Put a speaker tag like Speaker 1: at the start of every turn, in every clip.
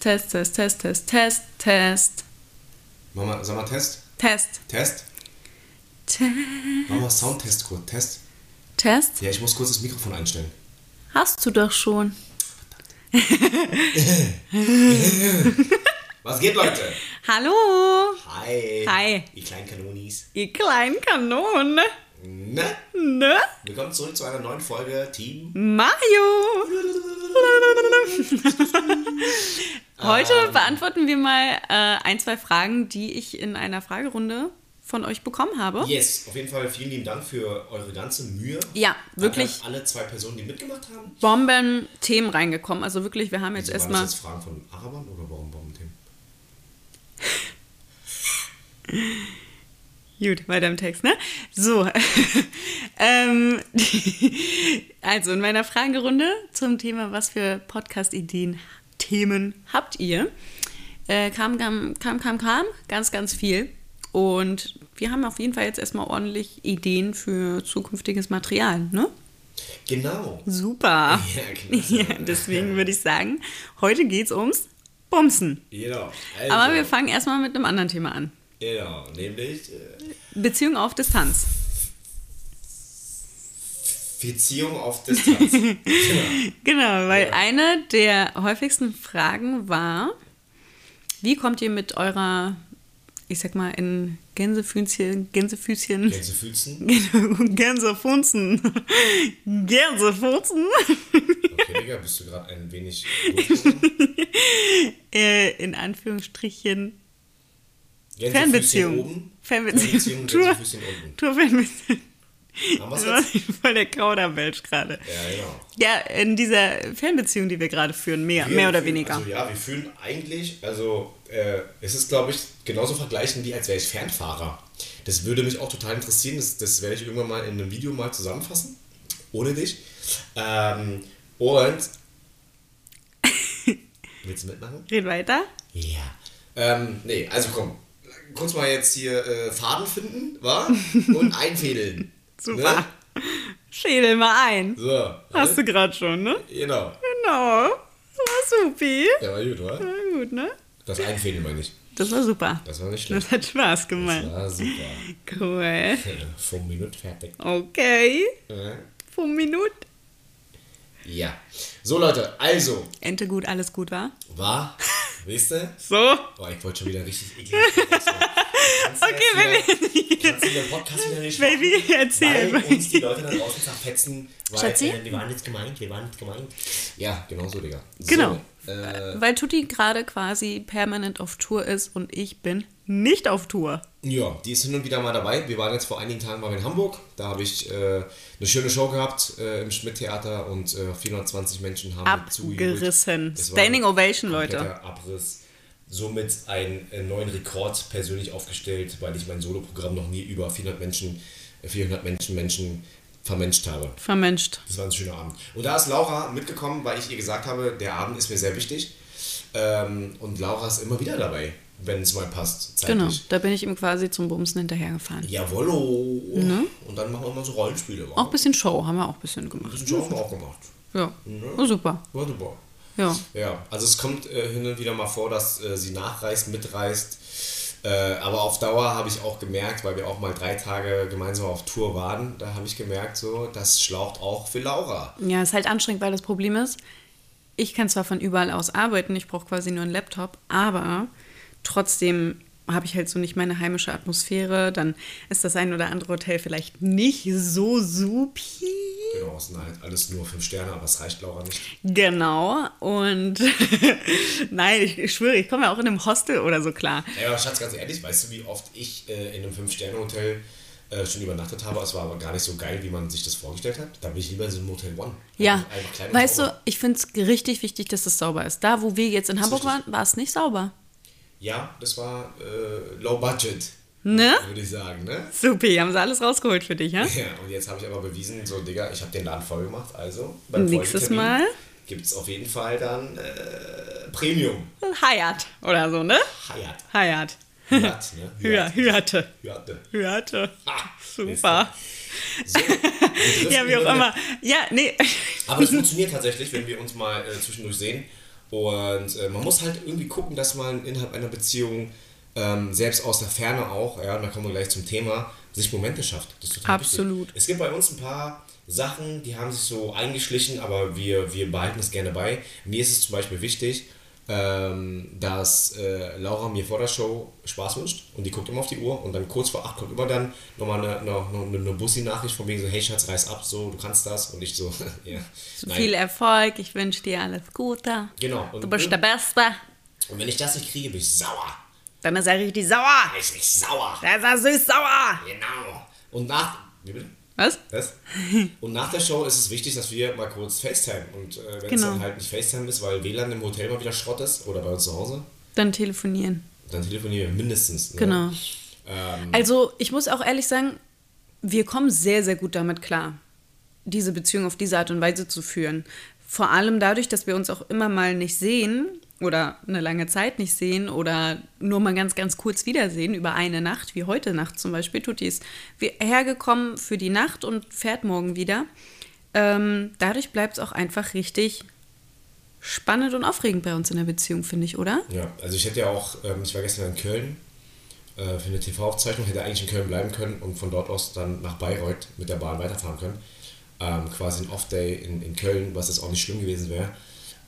Speaker 1: Test, Test, Test, Test, Test, Test.
Speaker 2: Mama, sag mal Test.
Speaker 1: Test.
Speaker 2: Test.
Speaker 1: Test.
Speaker 2: Mach mal Soundtest kurz. Test.
Speaker 1: Test?
Speaker 2: Ja, ich muss kurz das Mikrofon einstellen.
Speaker 1: Hast du doch schon.
Speaker 2: Was geht, Leute?
Speaker 1: Hallo.
Speaker 2: Hi.
Speaker 1: Hi.
Speaker 2: Ihr kleinen Kanonis.
Speaker 1: Ihr kleinen Kanonen.
Speaker 2: Ne?
Speaker 1: Ne?
Speaker 2: Willkommen zurück zu einer neuen Folge Team.
Speaker 1: Mario. Heute beantworten wir mal äh, ein, zwei Fragen, die ich in einer Fragerunde von euch bekommen habe.
Speaker 2: Yes, auf jeden Fall vielen lieben Dank für eure ganze Mühe.
Speaker 1: Ja, wirklich
Speaker 2: alle zwei Personen, die mitgemacht haben.
Speaker 1: Bomben-Themen reingekommen. Also wirklich, wir haben jetzt
Speaker 2: waren
Speaker 1: erstmal.
Speaker 2: das jetzt Fragen von Arabern oder warum Bombenthemen?
Speaker 1: Gut, weiter im Text, ne? So. ähm, also in meiner Fragerunde zum Thema, was für Podcast-Ideen, Themen habt ihr? Äh, kam, kam, kam, kam, kam, ganz, ganz viel. Und wir haben auf jeden Fall jetzt erstmal ordentlich Ideen für zukünftiges Material, ne?
Speaker 2: Genau.
Speaker 1: Super.
Speaker 2: Ja, genau.
Speaker 1: Ja, deswegen würde ich sagen, heute geht's ums Bumsen.
Speaker 2: Genau. Also,
Speaker 1: Aber wir fangen erstmal mit einem anderen Thema an.
Speaker 2: Genau, nämlich äh,
Speaker 1: Beziehung auf Distanz.
Speaker 2: Beziehung auf Distanz. genau.
Speaker 1: Genau, weil
Speaker 2: Ja.
Speaker 1: eine der häufigsten Fragen war, wie kommt ihr mit eurer, ich sag mal, in Gänsefüßchen, Gänsefüßchen,
Speaker 2: Gänsefüßchen.
Speaker 1: Gänsefunzen, Gänsefunzen,
Speaker 2: Okay, Digga, bist du gerade ein wenig
Speaker 1: äh, in Anführungsstrichen, Fernbeziehung. Fernbeziehung, Tour. Tour
Speaker 2: wir's
Speaker 1: Das war voll der Kauderwelsch gerade.
Speaker 2: Ja, genau.
Speaker 1: Ja, in dieser Fernbeziehung, die wir gerade führen, mehr,
Speaker 2: Wir
Speaker 1: mehr oder
Speaker 2: fühlen-
Speaker 1: weniger.
Speaker 2: Also ja, wir fühlen eigentlich, also äh, es ist, glaube ich, genauso vergleichen wie als wäre ich Fernfahrer. Das würde mich auch total interessieren. Das, das werde ich irgendwann mal in einem Video mal zusammenfassen. Ohne dich. Ähm, und. Willst du mitmachen?
Speaker 1: Red weiter.
Speaker 2: Ja. Ähm, nee, also komm. Kurz mal jetzt hier äh, Faden finden, wa? Und einfädeln.
Speaker 1: Super.
Speaker 2: Ne?
Speaker 1: Schädel mal ein.
Speaker 2: So.
Speaker 1: Hast du gerade schon, ne?
Speaker 2: Genau.
Speaker 1: Genau. Das war supi.
Speaker 2: Ja, war gut, wa?
Speaker 1: War gut, ne?
Speaker 2: Das Einfädeln meine ich.
Speaker 1: Das war super.
Speaker 2: Das war nicht schlecht.
Speaker 1: Das hat Spaß
Speaker 2: Das
Speaker 1: gemacht.
Speaker 2: war super.
Speaker 1: Cool.
Speaker 2: Fünf Minuten fertig.
Speaker 1: Okay.
Speaker 2: Äh,
Speaker 1: Fünf Minuten.
Speaker 2: Ja. So, Leute, also,
Speaker 1: Ente gut, alles gut, war?
Speaker 2: war, wisst ihr?
Speaker 1: So.
Speaker 2: Oh, ich wollte schon wieder richtig eklig.
Speaker 1: Okay, Baby.
Speaker 2: Kannst du den Podcast wieder nicht
Speaker 1: Baby,
Speaker 2: machen,
Speaker 1: erzähl.
Speaker 2: Weil uns die Leute da draußen zerfetzen, weil
Speaker 1: Schatzi?
Speaker 2: äh, wir waren nicht gemeint, wir waren nicht gemeint. Ja, genau so, Digga. So,
Speaker 1: Genau.
Speaker 2: Äh,
Speaker 1: Weil Tutti gerade quasi permanent auf Tour ist und ich bin nicht auf Tour.
Speaker 2: ja, die ist hin und wieder mal dabei. Wir waren jetzt vor einigen Tagen mal in Hamburg. Da habe ich äh, eine schöne Show gehabt äh, im Schmidt-Theater und äh, 420 Menschen haben.
Speaker 1: Abgerissen. Standing Ovation, Leute.
Speaker 2: Abriss. Somit einen äh, neuen Rekord persönlich aufgestellt, weil ich mein Soloprogramm noch nie über 400 Menschen, äh, 400 Menschen, Menschen vermenscht habe.
Speaker 1: Vermenscht.
Speaker 2: Das war ein schöner Abend. Und da ist Laura mitgekommen, weil ich ihr gesagt habe, der Abend ist mir sehr wichtig. Ähm, und Laura ist immer wieder dabei, wenn es mal passt, zeitlich.
Speaker 1: Genau. Da bin ich ihm quasi zum Bumsen hinterhergefahren.
Speaker 2: Jawollo. Und dann machen wir mal so Rollenspiele.
Speaker 1: Auch ein bisschen Show haben wir auch ein bisschen
Speaker 2: Ein
Speaker 1: gemacht.
Speaker 2: bisschen Show haben wir auch gemacht.
Speaker 1: Ja. Oh, super.
Speaker 2: War super.
Speaker 1: Ja.
Speaker 2: Ja, also es kommt äh, hin und wieder mal vor, dass äh, sie nachreist, mitreist. Äh, aber auf Dauer habe ich auch gemerkt, weil wir auch mal drei Tage gemeinsam auf Tour waren, da habe ich gemerkt, so, das schlaucht auch für Laura.
Speaker 1: Ja, ist halt anstrengend, weil das Problem ist, ich kann zwar von überall aus arbeiten, ich brauche quasi nur einen Laptop, aber trotzdem habe ich halt so nicht meine heimische Atmosphäre. Dann ist das ein oder andere Hotel vielleicht nicht so supi.
Speaker 2: Genau, es sind halt alles nur fünf Sterne, aber es reicht Laura nicht.
Speaker 1: Genau. Und nein, ich, ich schwöre, ich komme ja auch in einem Hostel oder so klar.
Speaker 2: Ja, aber Schatz, ganz ehrlich, weißt du, wie oft ich äh, in einem Fünf-Sterne-Hotel äh, schon übernachtet habe? Es war aber gar nicht so geil, wie man sich das vorgestellt hat. Da bin ich lieber in so einem Hotel One.
Speaker 1: Ja,
Speaker 2: klein und
Speaker 1: weißt du,
Speaker 2: sauber.
Speaker 1: ich finde es richtig wichtig, dass es sauber ist. Da, wo wir jetzt in Hamburg waren, war es nicht sauber.
Speaker 2: Ja, das war äh, low budget.
Speaker 1: Ne?
Speaker 2: Würde ich sagen, ne?
Speaker 1: Supi, haben sie alles rausgeholt für dich, ja?
Speaker 2: Ja, und jetzt habe ich aber bewiesen, so, Digga, ich habe den Laden voll gemacht. Also, beim
Speaker 1: Nächstes Mal?
Speaker 2: gibt es auf jeden Fall dann äh, Premium.
Speaker 1: Hyatt oder so, ne?
Speaker 2: Hayat.
Speaker 1: Hyatt.
Speaker 2: Hayat, ne?
Speaker 1: Hya- Hyate.
Speaker 2: Hyate.
Speaker 1: Hyate.
Speaker 2: Ah,
Speaker 1: Super.
Speaker 2: So,
Speaker 1: Ja, wie auch
Speaker 2: immer
Speaker 1: immer. Ja, nee.
Speaker 2: Aber es funktioniert tatsächlich, wenn wir uns mal äh, zwischendurch sehen. Und äh, man muss halt irgendwie gucken, dass man innerhalb einer Beziehung ähm, selbst aus der Ferne auch, ja, und da kommen wir gleich zum Thema, sich Momente schafft.
Speaker 1: Absolut.
Speaker 2: Wichtig. Es gibt bei uns ein paar Sachen, die haben sich so eingeschlichen, aber wir, wir behalten es gerne bei. Mir ist es zum Beispiel wichtig, ähm, dass äh, Laura mir vor der Show Spaß wünscht und die guckt immer auf die Uhr und dann kurz vor 8 kommt immer dann nochmal eine, eine, eine, eine Bussi-Nachricht von wegen so, hey Schatz, reiß ab, so, du kannst das und ich so, ja.
Speaker 1: So viel Erfolg, ich wünsche dir alles Gute.
Speaker 2: Genau.
Speaker 1: Und du bist der Beste.
Speaker 2: Und wenn ich das nicht kriege, bin ich sauer.
Speaker 1: Dann ist er richtig sauer.
Speaker 2: Ich bin sauer.
Speaker 1: Der ist er süß sauer.
Speaker 2: Genau. Und nach, wie bitte?
Speaker 1: Was?
Speaker 2: Was? Und nach der Show ist es wichtig, dass wir mal kurz FaceTime. Und äh, wenn es
Speaker 1: Genau.
Speaker 2: dann halt nicht FaceTime ist, weil WLAN im Hotel mal wieder Schrott ist oder bei uns zu Hause,
Speaker 1: Dann telefonieren.
Speaker 2: dann telefonieren wir mindestens. Ne?
Speaker 1: Genau.
Speaker 2: Ähm,
Speaker 1: Also ich muss auch ehrlich sagen, wir kommen sehr, sehr gut damit klar, diese Beziehung auf diese Art und Weise zu führen. Vor allem dadurch, dass wir uns auch immer mal nicht sehen oder eine lange Zeit nicht sehen oder nur mal ganz, ganz kurz wiedersehen über eine Nacht, wie heute Nacht zum Beispiel. Tutti ist hergekommen für die Nacht und fährt morgen wieder. Ähm, dadurch bleibt es auch einfach richtig spannend und aufregend bei uns in der Beziehung, finde ich, oder?
Speaker 2: ja, also ich hätte ja auch, ähm, ich war gestern in Köln äh, für eine TV-Aufzeichnung, hätte eigentlich in Köln bleiben können und von dort aus dann nach Bayreuth mit der Bahn weiterfahren können. Ähm, quasi ein Off-Day in, in Köln, was jetzt auch nicht schlimm gewesen wäre.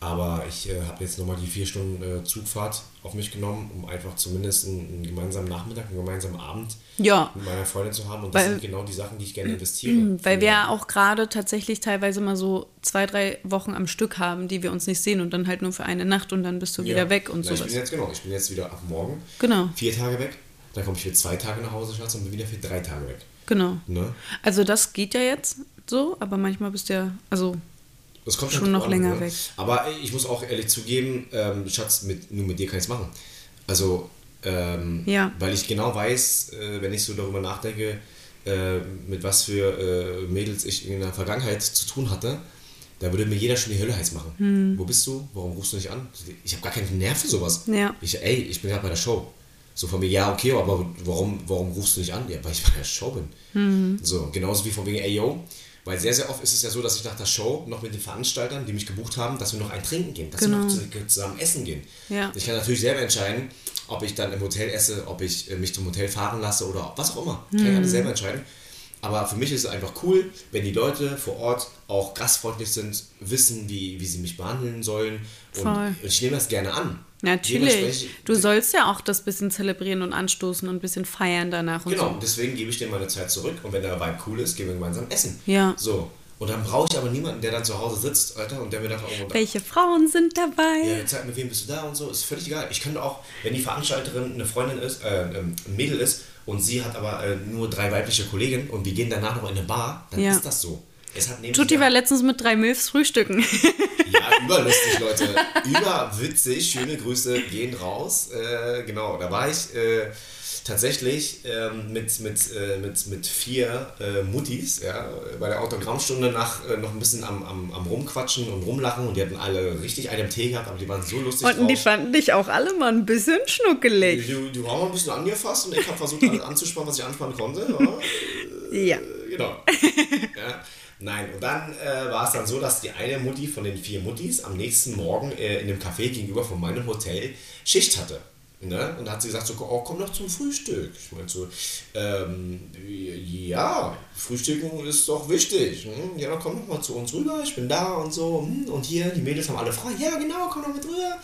Speaker 2: Aber ich äh, habe jetzt nochmal die vier Stunden äh, Zugfahrt auf mich genommen, um einfach zumindest einen, einen gemeinsamen Nachmittag, einen gemeinsamen Abend
Speaker 1: Ja.
Speaker 2: mit meiner Freundin zu haben. Und das
Speaker 1: Weil-
Speaker 2: sind genau die Sachen, die ich gerne investiere.
Speaker 1: Weil
Speaker 2: Für-
Speaker 1: wir ja auch gerade tatsächlich teilweise mal so zwei, drei Wochen am Stück haben, die wir uns nicht sehen und dann halt nur für eine Nacht und dann bist du wieder
Speaker 2: Ja.
Speaker 1: weg und
Speaker 2: Na, Ich
Speaker 1: sowas.
Speaker 2: bin jetzt genau, ich bin jetzt wieder ab morgen
Speaker 1: Genau,
Speaker 2: vier Tage weg. Dann komme ich für zwei Tage nach Hause, Schatz, und bin wieder für drei Tage weg.
Speaker 1: genau.
Speaker 2: Ne?
Speaker 1: Also das geht ja jetzt so, aber manchmal bist du ja, also
Speaker 2: Das kommt
Speaker 1: Schon noch länger weg.
Speaker 2: Aber ich muss auch ehrlich zugeben, ähm, Schatz, mit, nur mit dir kann ich es machen. Also, ähm,
Speaker 1: Ja.
Speaker 2: weil ich genau weiß, äh, wenn ich so darüber nachdenke, äh, mit was für äh, Mädels ich in der Vergangenheit zu tun hatte, da würde mir jeder schon die Hölle heiß machen.
Speaker 1: Hm.
Speaker 2: Wo bist du? Warum rufst du nicht an? Ich habe gar keinen Nerv für sowas.
Speaker 1: Ja.
Speaker 2: Ich, ey, ich bin gerade bei der Show. So von mir, ja, okay, aber warum, warum rufst du nicht an? Ja, weil ich bei der Show bin.
Speaker 1: Hm.
Speaker 2: So, genauso wie von wegen, ey, yo. Weil sehr, sehr oft ist es ja so, dass ich nach der Show noch mit den Veranstaltern, die mich gebucht haben, dass wir noch ein Trinken gehen, dass
Speaker 1: Genau.
Speaker 2: wir noch zu- zusammen essen gehen.
Speaker 1: Ja.
Speaker 2: Ich kann natürlich selber entscheiden, ob ich dann im Hotel esse, ob ich äh, mich zum Hotel fahren lasse oder was auch immer. Kann ich
Speaker 1: Mhm.
Speaker 2: alles selber entscheiden. Aber für mich ist es einfach cool, wenn die Leute vor Ort auch gastfreundlich sind, wissen, wie, wie sie mich behandeln sollen. Und
Speaker 1: Voll.
Speaker 2: ich nehme das gerne an.
Speaker 1: Natürlich. Du sollst ja auch das bisschen zelebrieren und anstoßen und ein bisschen feiern danach und
Speaker 2: Genau,
Speaker 1: so.
Speaker 2: deswegen gebe ich dir meine Zeit zurück und wenn der Vibe cool ist, gehen wir gemeinsam essen.
Speaker 1: Ja.
Speaker 2: So. Und dann brauche ich aber niemanden, der dann zu Hause sitzt, Alter, und der mir dann auch irgendwo
Speaker 1: Welche Frauen sind dabei?
Speaker 2: ja, zeig mir, wem bist du da und so, ist völlig egal. Ich könnte auch, wenn die Veranstalterin eine Freundin ist, äh, ein Mädel ist und sie hat aber äh, nur drei weibliche Kolleginnen und wir gehen danach noch in eine Bar, dann
Speaker 1: Ja.
Speaker 2: ist das so.
Speaker 1: Tutti war letztens mit drei Milfs frühstücken.
Speaker 2: Ja, überlustig, Leute. Überwitzig. Schöne Grüße gehen raus. Äh, genau, da war ich äh, tatsächlich ähm, mit, mit, äh, mit, mit vier äh, Muttis ja, bei der Autogrammstunde nach äh, noch ein bisschen am, am, am Rumquatschen und Rumlachen und die hatten alle richtig einen Tee gehabt, aber die waren so lustig
Speaker 1: Und die
Speaker 2: drauf.
Speaker 1: fanden dich auch alle mal ein bisschen schnuckelig.
Speaker 2: Die, die haben ein bisschen angefasst und ich habe versucht, alles anzuspannen, was ich anspannen konnte. Ja.
Speaker 1: Ja.
Speaker 2: Genau. ja. Nein, und dann äh, war es dann so, dass die eine Mutti von den vier Muttis am nächsten Morgen äh, in dem Café gegenüber von meinem Hotel Schicht hatte. Ne? Und da hat sie gesagt, so, oh, komm doch zum Frühstück. Ich meinte so, ähm, ja, Frühstücken ist doch wichtig. Hm? Ja, komm doch mal zu uns rüber, ich bin da und so. Hm? Und hier, die Mädels haben alle frei. Ja, genau, komm doch mit rüber.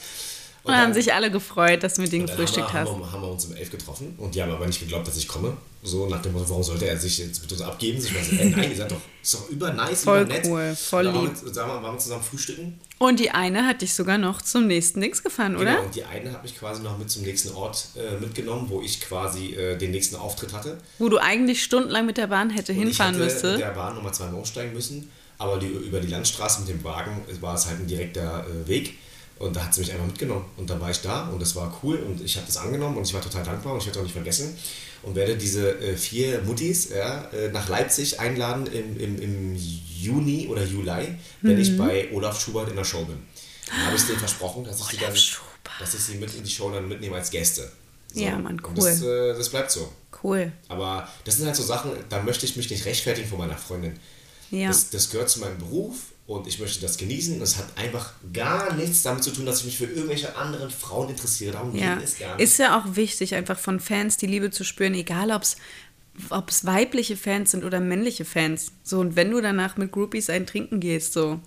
Speaker 1: Und dann haben sich alle gefreut, dass du mit denen
Speaker 2: Und
Speaker 1: gefrühstückt
Speaker 2: haben
Speaker 1: hast.
Speaker 2: haben, wir, haben wir uns um elf getroffen und die haben aber nicht geglaubt, dass ich komme. So nach dem Motto, warum sollte er sich jetzt mit uns abgeben? Ich weiß, ey, nein, ihr seid doch, ist doch über nice,
Speaker 1: Voll
Speaker 2: über nett.
Speaker 1: cool, voll
Speaker 2: Und
Speaker 1: lieb.
Speaker 2: Waren wir, sagen wir, waren wir zusammen frühstücken.
Speaker 1: Und die eine hat dich sogar noch zum nächsten Dings gefahren,
Speaker 2: Genau,
Speaker 1: oder?
Speaker 2: und die eine hat mich quasi noch mit zum nächsten Ort äh, mitgenommen, wo ich quasi äh, den nächsten Auftritt hatte.
Speaker 1: Wo du eigentlich stundenlang mit der Bahn hätte
Speaker 2: Und
Speaker 1: hinfahren
Speaker 2: ich hätte
Speaker 1: müsste.
Speaker 2: mit der Bahn nochmal zweimal umsteigen müssen, aber die, über die Landstraße mit dem Wagen war es halt ein direkter äh, Weg. Und da hat sie mich einfach mitgenommen. Und dann war ich da und das war cool und ich habe das angenommen und ich war total dankbar und ich werde auch nicht vergessen. Und werde diese äh, vier Muttis ja, äh, nach Leipzig einladen im, im, im Juni oder Juli, wenn
Speaker 1: Mhm.
Speaker 2: ich bei Olaf Schubert in der Show bin. Da habe ich denen versprochen, dass ich, sie dann,
Speaker 1: Schubert.
Speaker 2: dass ich sie mit in die Show dann mitnehme als Gäste.
Speaker 1: Ja, Mann,
Speaker 2: Und das,
Speaker 1: cool.
Speaker 2: äh, das bleibt so.
Speaker 1: Cool.
Speaker 2: Aber das sind halt so Sachen, da möchte ich mich nicht rechtfertigen vor meiner Freundin.
Speaker 1: Ja.
Speaker 2: Das, das gehört zu meinem Beruf und ich möchte das genießen. Es hat einfach gar nichts damit zu tun, dass ich mich für irgendwelche anderen Frauen interessiere. Darum
Speaker 1: Ja,
Speaker 2: geht es gar nicht.
Speaker 1: ist ja auch wichtig, einfach von Fans die Liebe zu spüren, egal ob es weibliche Fans sind oder männliche Fans. So, und wenn du danach mit Groupies ein Trinken gehst, so,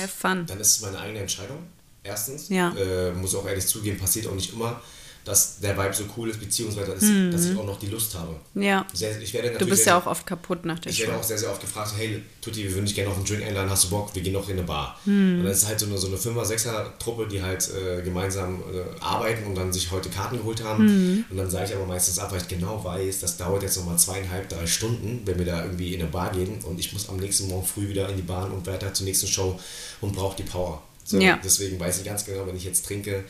Speaker 1: have fun.
Speaker 2: Dann ist es meine eigene Entscheidung. Erstens,
Speaker 1: Ja.
Speaker 2: äh, muss auch ehrlich zugeben, passiert auch nicht immer, dass der Vibe so cool ist, beziehungsweise dass, dass ich auch noch die Lust habe.
Speaker 1: Ja.
Speaker 2: Sehr, ich werde
Speaker 1: Du bist
Speaker 2: sehr,
Speaker 1: ja auch oft kaputt nach der
Speaker 2: Ich
Speaker 1: Show.
Speaker 2: werde auch sehr, sehr oft gefragt, hey Tutti, wir würden dich gerne auf einen Drink einladen, hast du Bock? Wir gehen noch in eine Bar.
Speaker 1: Hm.
Speaker 2: Und dann ist halt so eine, so eine Fünfer-, Sechser-Truppe, die halt äh, gemeinsam äh, arbeiten und dann sich heute Karten geholt haben.
Speaker 1: Hm.
Speaker 2: Und dann sage ich aber meistens ab, weil ich genau weiß, das dauert jetzt nochmal zweieinhalb, drei Stunden, wenn wir da irgendwie in eine Bar gehen und ich muss am nächsten Morgen früh wieder in die Bahn und weiter zur nächsten Show und brauche die Power. So,
Speaker 1: Ja.
Speaker 2: Deswegen weiß ich ganz genau, wenn ich jetzt trinke,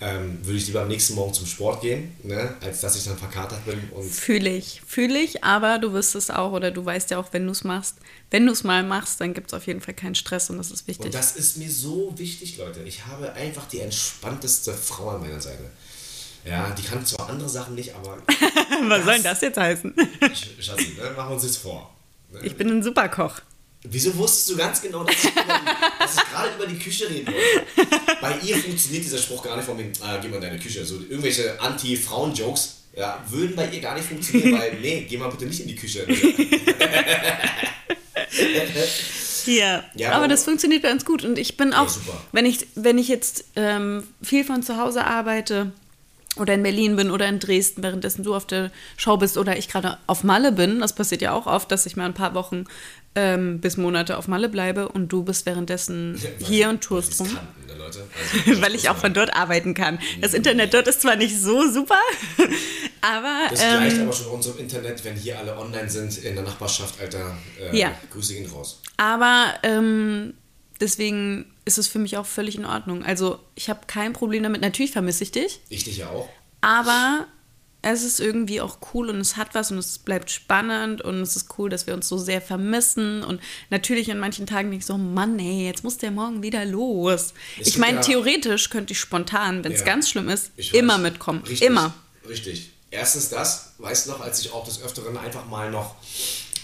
Speaker 2: ähm, würde ich lieber am nächsten Morgen zum Sport gehen, ne, als dass ich dann verkatert bin und
Speaker 1: Fühle ich, fühle ich, aber du wirst es auch oder du weißt ja auch, wenn du es machst, wenn du es mal machst, dann gibt es auf jeden Fall keinen Stress und das ist wichtig.
Speaker 2: Und das ist mir so wichtig, Leute. Ich habe einfach die entspannteste Frau an meiner Seite. Ja, die kann zwar andere Sachen nicht, aber
Speaker 1: Was soll denn das jetzt heißen?
Speaker 2: Sch- Schatzi, ne, machen wir uns jetzt vor. Ne?
Speaker 1: Ich bin ein Superkoch.
Speaker 2: Wieso wusstest du ganz genau, dass ich, gerade über die Küche reden wollte? Bei ihr funktioniert dieser Spruch gar nicht von wegen, ah, geh mal in deine Küche. So irgendwelche Anti-Frauen-Jokes ja, würden bei ihr gar nicht funktionieren, weil, nee, geh mal bitte nicht in die Küche.
Speaker 1: Ja,
Speaker 2: Ja,
Speaker 1: aber das funktioniert bei uns gut. Und ich bin auch,
Speaker 2: super.
Speaker 1: wenn ich, wenn ich jetzt ähm, viel von zu Hause arbeite oder in Berlin bin oder in Dresden, währenddessen du auf der Show bist oder ich gerade auf Malle bin, das passiert ja auch oft, dass ich mal ein paar Wochen ähm, bis Monate auf Malle bleibe und du bist währenddessen hier und tourst rum.
Speaker 2: Leute? Also,
Speaker 1: Weil ich auch von dort arbeiten kann. Das Internet dort ist zwar nicht so super, aber
Speaker 2: Das gleicht
Speaker 1: ähm,
Speaker 2: aber schon unserem Internet, wenn hier alle online sind in der Nachbarschaft, Alter. Äh,
Speaker 1: Ja.
Speaker 2: Grüße gehen raus.
Speaker 1: Aber ähm, deswegen ist es für mich auch völlig in Ordnung. Also ich habe kein Problem damit. Natürlich vermisse ich dich,
Speaker 2: Ich dich ja auch.
Speaker 1: aber es ist irgendwie auch cool und es hat was und es bleibt spannend und es ist cool, dass wir uns so sehr vermissen. Und natürlich an manchen Tagen denke ich so, Mann, ey, jetzt muss der morgen wieder los.
Speaker 2: Es
Speaker 1: ich meine,
Speaker 2: ja-
Speaker 1: theoretisch könnte ich spontan, wenn es
Speaker 2: Ja.
Speaker 1: ganz schlimm ist, immer mitkommen.
Speaker 2: Richtig,
Speaker 1: Immer.
Speaker 2: Richtig. Erstens das, weißt du noch, als ich auch des Öfteren einfach mal noch,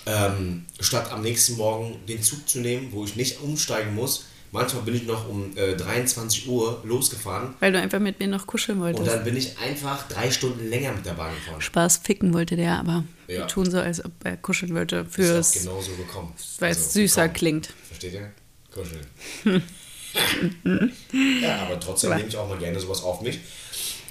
Speaker 2: ähm, statt am nächsten Morgen den Zug zu nehmen, wo ich nicht umsteigen muss, manchmal bin ich noch um äh, 23 Uhr losgefahren
Speaker 1: Weil du einfach mit mir noch kuscheln
Speaker 2: und
Speaker 1: wolltest.
Speaker 2: dann bin ich einfach drei Stunden länger mit der Bahn gefahren.
Speaker 1: Spaß ficken wollte der, aber
Speaker 2: Ja.
Speaker 1: wir tun so, als ob er kuscheln wollte
Speaker 2: Ist
Speaker 1: fürs,
Speaker 2: genauso gekommen.
Speaker 1: weil es
Speaker 2: Also,
Speaker 1: süßer
Speaker 2: gekommen.
Speaker 1: klingt.
Speaker 2: Versteht ihr? Kuscheln. ja, aber trotzdem
Speaker 1: Aber-
Speaker 2: nehme ich auch mal gerne sowas auf mich.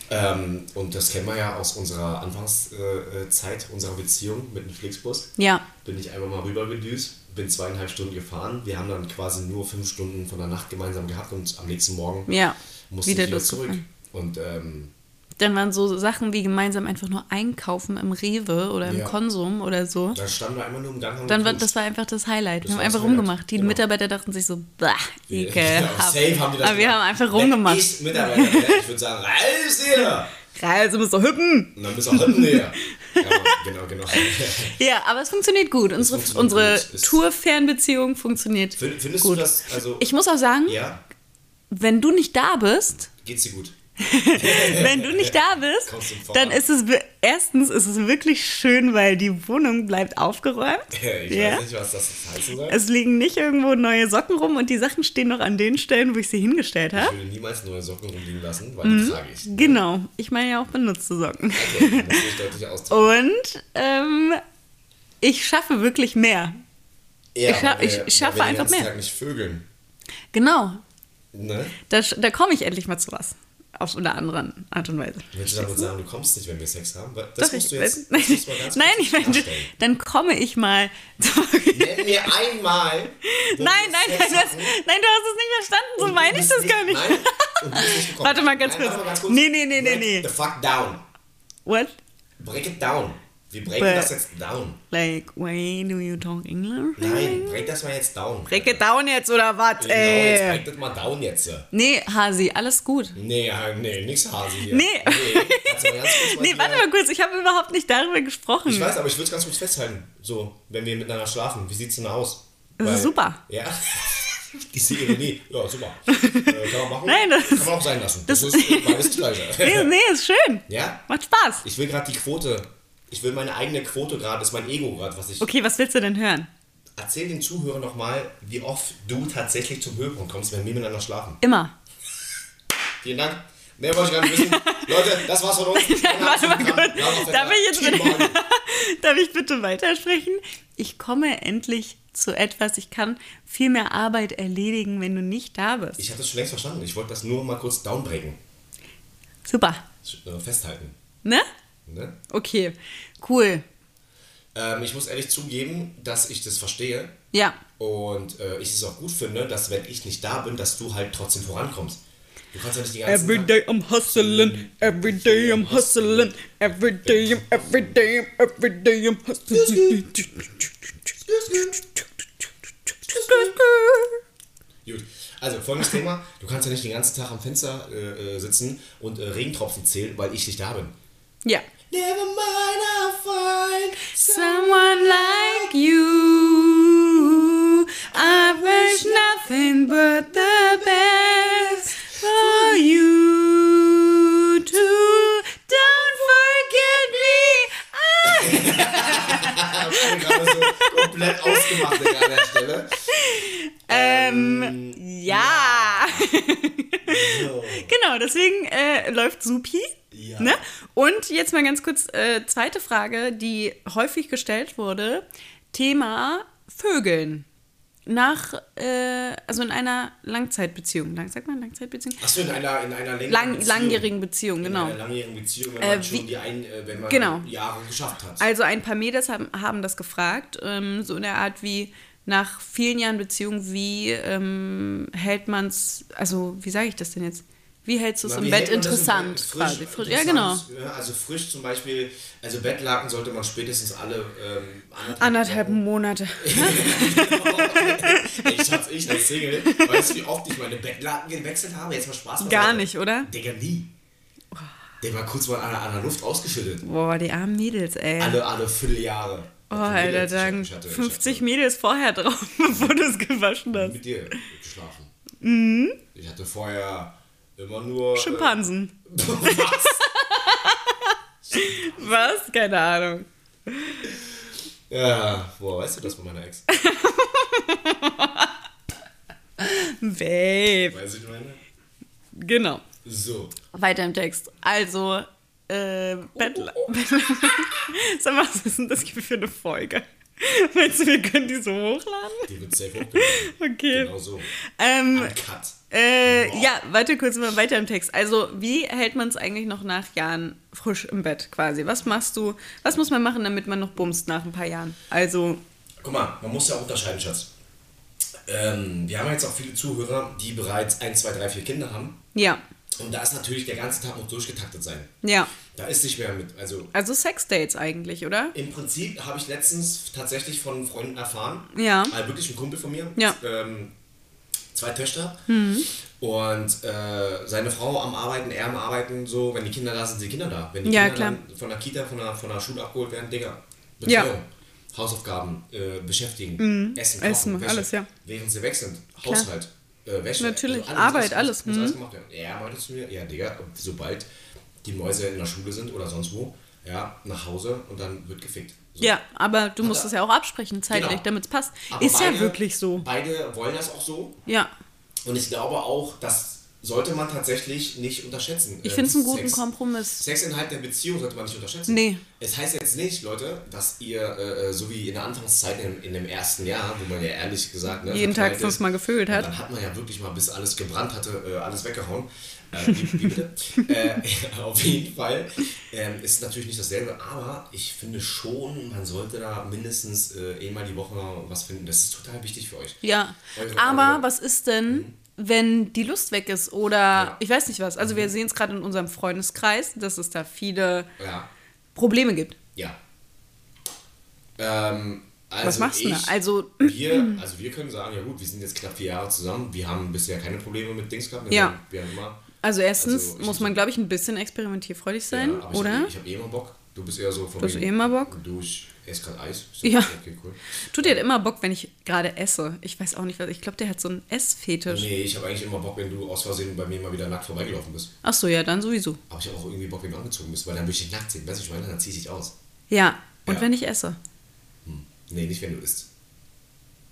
Speaker 2: Ähm, und das kennen wir ja aus unserer Anfangszeit Zeit unserer Beziehung mit dem Flixbus.
Speaker 1: Ja,
Speaker 2: Bin ich einmal mal rüber gedüst, bin zweieinhalb Stunden gefahren. Wir haben dann quasi nur fünf Stunden von der Nacht gemeinsam gehabt und am nächsten Morgen
Speaker 1: Ja,
Speaker 2: musste
Speaker 1: wieder
Speaker 2: ich wieder zurück. Und ähm,
Speaker 1: Dann waren so Sachen wie gemeinsam einfach nur einkaufen im Rewe oder im
Speaker 2: Ja.
Speaker 1: Konsum oder so.
Speaker 2: da standen wir einmal nur im Gang und
Speaker 1: Dann war, das war einfach das Highlight.
Speaker 2: Das
Speaker 1: wir haben einfach rumgemacht. Die
Speaker 2: genau.
Speaker 1: Mitarbeiter dachten sich so, bah,
Speaker 2: Ja,
Speaker 1: ekelhaft.
Speaker 2: safe haben die das
Speaker 1: Aber wir haben einfach rumgemacht.
Speaker 2: Ich Mitarbeiter ich würde sagen, raus hier!
Speaker 1: Also bist du hüppen.
Speaker 2: Und dann bist du auch hinten her. Ja, genau, genau.
Speaker 1: Ja, aber es funktioniert gut. Unsere,
Speaker 2: funktioniert
Speaker 1: unsere Tour-Fernbeziehung funktioniert
Speaker 2: Find- Findest
Speaker 1: gut.
Speaker 2: du das, also,
Speaker 1: Ich muss auch sagen,
Speaker 2: ja,
Speaker 1: wenn du nicht da bist,
Speaker 2: geht's dir gut?
Speaker 1: wenn du nicht da bist, dann ist es erstens ist es wirklich schön, weil die Wohnung bleibt aufgeräumt.
Speaker 2: Ich
Speaker 1: Ja.
Speaker 2: weiß nicht, was das heißen soll.
Speaker 1: Es liegen nicht irgendwo neue Socken rum und die Sachen stehen noch an den Stellen, wo ich sie hingestellt
Speaker 2: Ich
Speaker 1: habe.
Speaker 2: würde niemals neue Socken rumliegen lassen, weil die trage ich.
Speaker 1: Genau, ich meine ja auch benutzte Socken.
Speaker 2: Okay, muss ich deutlich.
Speaker 1: Und ähm, ich schaffe wirklich mehr.
Speaker 2: Ja,
Speaker 1: ich scha-
Speaker 2: weil
Speaker 1: ich schaffe einfach mehr.
Speaker 2: Tag nicht vögeln.
Speaker 1: Genau,
Speaker 2: Ne?
Speaker 1: da, da komme ich endlich mal zu was. Auf eine andere Art und Weise.
Speaker 2: Willst du damit sagen, du kommst nicht, wenn wir Sex haben? Das
Speaker 1: Doch,
Speaker 2: musst du jetzt,
Speaker 1: nein,
Speaker 2: musst du
Speaker 1: nein, ich meine,
Speaker 2: klarstellen.
Speaker 1: dann komme ich mal.
Speaker 2: Nenn mir einmal.
Speaker 1: Nein, nein,
Speaker 2: Sex
Speaker 1: nein, das, nein, du hast es nicht verstanden, so
Speaker 2: und
Speaker 1: meine ich das
Speaker 2: nicht-
Speaker 1: gar nicht.
Speaker 2: Nein, nicht.
Speaker 1: Warte mal ganz
Speaker 2: nein,
Speaker 1: kurz.
Speaker 2: Mal ganz kurz.
Speaker 1: Nee, nee, nee, nee, nee.
Speaker 2: the fuck down.
Speaker 1: What?
Speaker 2: Break it down. Wir breaken
Speaker 1: But-
Speaker 2: das jetzt down.
Speaker 1: Like, why do you talk English?
Speaker 2: Nein, break das mal jetzt down.
Speaker 1: Break it down jetzt oder was,
Speaker 2: Genau, jetzt
Speaker 1: ey?
Speaker 2: break das mal down jetzt.
Speaker 1: Nee, Hasi, alles gut.
Speaker 2: Nee, nee, nix Hase hier.
Speaker 1: Nee. Nee,
Speaker 2: hier-
Speaker 1: warte mal kurz, ich habe überhaupt nicht darüber gesprochen.
Speaker 2: Ich weiß, aber ich würde es ganz kurz festhalten. So, wenn wir miteinander schlafen, wie sieht's denn aus?
Speaker 1: Das ist super.
Speaker 2: Ja. Diese Ironie. Ja, super. Äh, kann man machen.
Speaker 1: Nein, das-
Speaker 2: kann man auch sein lassen. Das, ist äh, beides das Gleiche.
Speaker 1: Nee, nee, ist schön.
Speaker 2: Ja?
Speaker 1: Macht Spaß.
Speaker 2: Ich will gerade die Quote. Ich will meine eigene Quote gerade, ist mein Ego gerade, was ich.
Speaker 1: Okay, was willst du denn hören?
Speaker 2: erzähl den Zuhörern nochmal, wie oft du tatsächlich zum Höhepunkt kommst, wenn wir miteinander schlafen.
Speaker 1: Immer.
Speaker 2: Vielen Dank. Mehr wollte ich gar nicht wissen. Leute, das war's von uns.
Speaker 1: Warte mal kurz. Darf ich jetzt bitte, darf ich bitte weitersprechen? Ich komme endlich zu etwas. Ich kann viel mehr Arbeit erledigen, wenn du nicht da bist.
Speaker 2: Ich habe das schon längst verstanden. Ich wollte das nur mal kurz downbreaken.
Speaker 1: Super.
Speaker 2: Äh, Festhalten.
Speaker 1: Ne?
Speaker 2: Ne?
Speaker 1: Okay, cool.
Speaker 2: Ähm, ich muss ehrlich zugeben, dass ich das verstehe.
Speaker 1: Ja.
Speaker 2: Und äh, ich es auch gut finde, dass wenn ich nicht da bin, dass du halt trotzdem vorankommst. Du kannst ja nicht die ganze
Speaker 1: Every day I'm hustling, every day I'm hustling, every day, I'm- every day, I'm- every day I'm hustling.
Speaker 2: Gut. Also folgendes Thema. Du kannst ja nicht den ganzen Tag am Fenster äh, äh, sitzen und äh, Regentropfen zählen, weil ich nicht da bin.
Speaker 1: Ja.
Speaker 2: Never mind, I'll find
Speaker 1: Someone like you, I wish nothing but the best for you too. Don't forget me. Ah.
Speaker 2: Ich bin gerade so komplett ausgemacht an der Stelle.
Speaker 1: Ähm, ja.
Speaker 2: So.
Speaker 1: Genau, deswegen äh, läuft Supi.
Speaker 2: Ja.
Speaker 1: Ne? Und jetzt mal ganz kurz, äh, zweite Frage, die häufig gestellt wurde. Thema Vögeln. Nach, äh, also in einer Langzeitbeziehung. Lang, sagt man Langzeitbeziehung?
Speaker 2: Achso, in einer, in einer längeren
Speaker 1: Lang,
Speaker 2: Beziehung.
Speaker 1: langjährigen Beziehung,
Speaker 2: In
Speaker 1: genau.
Speaker 2: einer langjährigen Beziehung, wenn
Speaker 1: Äh,
Speaker 2: man schon
Speaker 1: wie-
Speaker 2: die ein, äh, wenn man
Speaker 1: Genau.
Speaker 2: Jahre geschafft hat.
Speaker 1: Also ein paar Mädels haben, haben das gefragt, ähm, so in der Art wie nach vielen Jahren Beziehung, wie ähm, hält man es, also wie sage ich das denn jetzt? Wie hältst du es im Bett
Speaker 2: im
Speaker 1: interessant? Quasi? Frisch, ja, genau.
Speaker 2: also frisch zum Beispiel, also Bettlaken sollte man spätestens alle ähm,
Speaker 1: Anderthalb
Speaker 2: Wochen-
Speaker 1: Monate.
Speaker 2: ich Schatz, ich als Single, weißt du, wie oft ich meine Bettlaken gewechselt habe? Jetzt mal Spaß.
Speaker 1: Gar nicht, oder?
Speaker 2: Digga, nie. Der war kurz mal an, der- an der Luft ausgeschüttet.
Speaker 1: Boah, die armen Mädels, ey.
Speaker 2: Alle, alle Vierteljahre.
Speaker 1: oh, Alter, da lagen 50 Mädels vorher drauf, bevor du es gewaschen hast.
Speaker 2: Mit dir geschlafen. Ich hatte vorher immer nur.
Speaker 1: Schimpansen.
Speaker 2: Äh, was?
Speaker 1: Was? Keine Ahnung.
Speaker 2: Ja, boah, weißt du das von meiner Ex?
Speaker 1: Babe.
Speaker 2: Weiß ich meine?
Speaker 1: Genau.
Speaker 2: So.
Speaker 1: Weiter im Text. Also, äh, Bettler. Sag mal, was ist denn das für eine Folge? Meinst du, wir können die so hochladen?
Speaker 2: Die wird safe hochgeladen.
Speaker 1: Okay.
Speaker 2: Genau so.
Speaker 1: Ähm,
Speaker 2: Uncut.
Speaker 1: äh, ja, warte kurz mal weiter im Text. Also, wie hält man es eigentlich noch nach Jahren frisch im Bett quasi? Was machst du, was muss man machen, damit man noch bumst nach ein paar Jahren? Also,
Speaker 2: Guck mal, man muss ja auch unterscheiden, Schatz. Ähm, wir haben jetzt auch viele Zuhörer, die bereits 1, 2, 3, 4 Kinder haben.
Speaker 1: ja,
Speaker 2: Und da ist natürlich der ganze Tag noch durchgetaktet sein.
Speaker 1: ja.
Speaker 2: Da ist nicht mehr mit. Also
Speaker 1: Also Sexdates eigentlich, oder?
Speaker 2: im Prinzip habe ich letztens tatsächlich von Freunden erfahren.
Speaker 1: Ja.
Speaker 2: Also wirklich ein Kumpel von mir.
Speaker 1: Ja.
Speaker 2: Ähm, zwei Töchter.
Speaker 1: Mhm.
Speaker 2: Und äh, seine Frau am Arbeiten, er am Arbeiten, so, wenn die Kinder da sind, sind die Kinder da. Wenn die
Speaker 1: Ja,
Speaker 2: Kinder
Speaker 1: klar.
Speaker 2: dann von der Kita, von der, von der Schule abgeholt werden, Digga,
Speaker 1: Ja.
Speaker 2: Betreuung, Hausaufgaben, äh, beschäftigen, Essen, Kochen,
Speaker 1: Mhm. Essen,
Speaker 2: Wäsche,
Speaker 1: alles, ja.
Speaker 2: Während sie weg sind, Haushalt, äh, Wäsche.
Speaker 1: Natürlich, Arbeit, alles,
Speaker 2: Muss, muss
Speaker 1: mhm.
Speaker 2: alles gemacht werden. Er meinte zu mir, ja, Digga, sobald die Mäuse in der Schule sind oder sonst wo, ja, nach Hause und dann wird gefickt. So.
Speaker 1: Ja, aber du musst es ja auch absprechen zeitlich,
Speaker 2: Genau.
Speaker 1: damit es passt.
Speaker 2: Aber
Speaker 1: Ist ja
Speaker 2: beide-
Speaker 1: wirklich so.
Speaker 2: Beide wollen das auch so.
Speaker 1: Ja,
Speaker 2: Und ich glaube auch, das sollte man tatsächlich nicht unterschätzen.
Speaker 1: ich finde es einen guten
Speaker 2: Sex.
Speaker 1: Kompromiss.
Speaker 2: Sex innerhalb der Beziehung sollte man nicht unterschätzen.
Speaker 1: Nee.
Speaker 2: Es heißt jetzt nicht, Leute, dass ihr, äh, so wie in der Anfangszeit in, in dem ersten Jahr, wo man ja ehrlich gesagt, ne,
Speaker 1: Jeden Tag fünfmal gefühlt hat.
Speaker 2: Dann hat man ja wirklich mal, bis alles gebrannt hatte, äh, alles weggehauen. Äh, wie, wie bitte? äh, auf jeden Fall ähm, ist natürlich nicht dasselbe, aber ich finde schon, man sollte da mindestens äh, einmal die Woche was finden. Das ist total wichtig für euch.
Speaker 1: Ja,
Speaker 2: Eure-
Speaker 1: aber
Speaker 2: eure-
Speaker 1: was ist denn, wenn die Lust weg ist oder
Speaker 2: Ja. Mhm.
Speaker 1: ich weiß nicht was. Also wir sehen es gerade in unserem Freundeskreis, dass es da viele
Speaker 2: Ja.
Speaker 1: Probleme gibt.
Speaker 2: Ja. Ähm, also
Speaker 1: was machst du da? Also
Speaker 2: wir, also wir können sagen, ja gut, wir sind jetzt knapp vier Jahre zusammen, wir haben bisher keine Probleme mit Dings gehabt.
Speaker 1: Ja.
Speaker 2: Wir haben immer,
Speaker 1: Also erstens
Speaker 2: Also,
Speaker 1: muss man, glaube ich, ein bisschen experimentierfreudig sein,
Speaker 2: ja,
Speaker 1: oder?
Speaker 2: Ich, ich habe eh immer Bock. Du bist eher so von
Speaker 1: Du hast eh immer Bock?
Speaker 2: Du, ich esse gerade Eis. Ist
Speaker 1: Ja.
Speaker 2: Okay, cool.
Speaker 1: Tut dir immer Bock, wenn ich gerade esse. Ich weiß auch nicht, was. Ich glaube, der hat so einen Essfetisch.
Speaker 2: Nee, ich habe eigentlich immer Bock, wenn du aus Versehen bei mir mal wieder nackt vorbeigelaufen bist.
Speaker 1: Ach so, ja, dann sowieso.
Speaker 2: Aber ich habe auch irgendwie Bock, wenn du angezogen bist, weil dann will ich dich nackt sehen. Weißt du, ich meine, dann zieh ich dich aus.
Speaker 1: Ja, und
Speaker 2: Ja.
Speaker 1: wenn ich esse.
Speaker 2: Hm. Nee, nicht wenn du isst.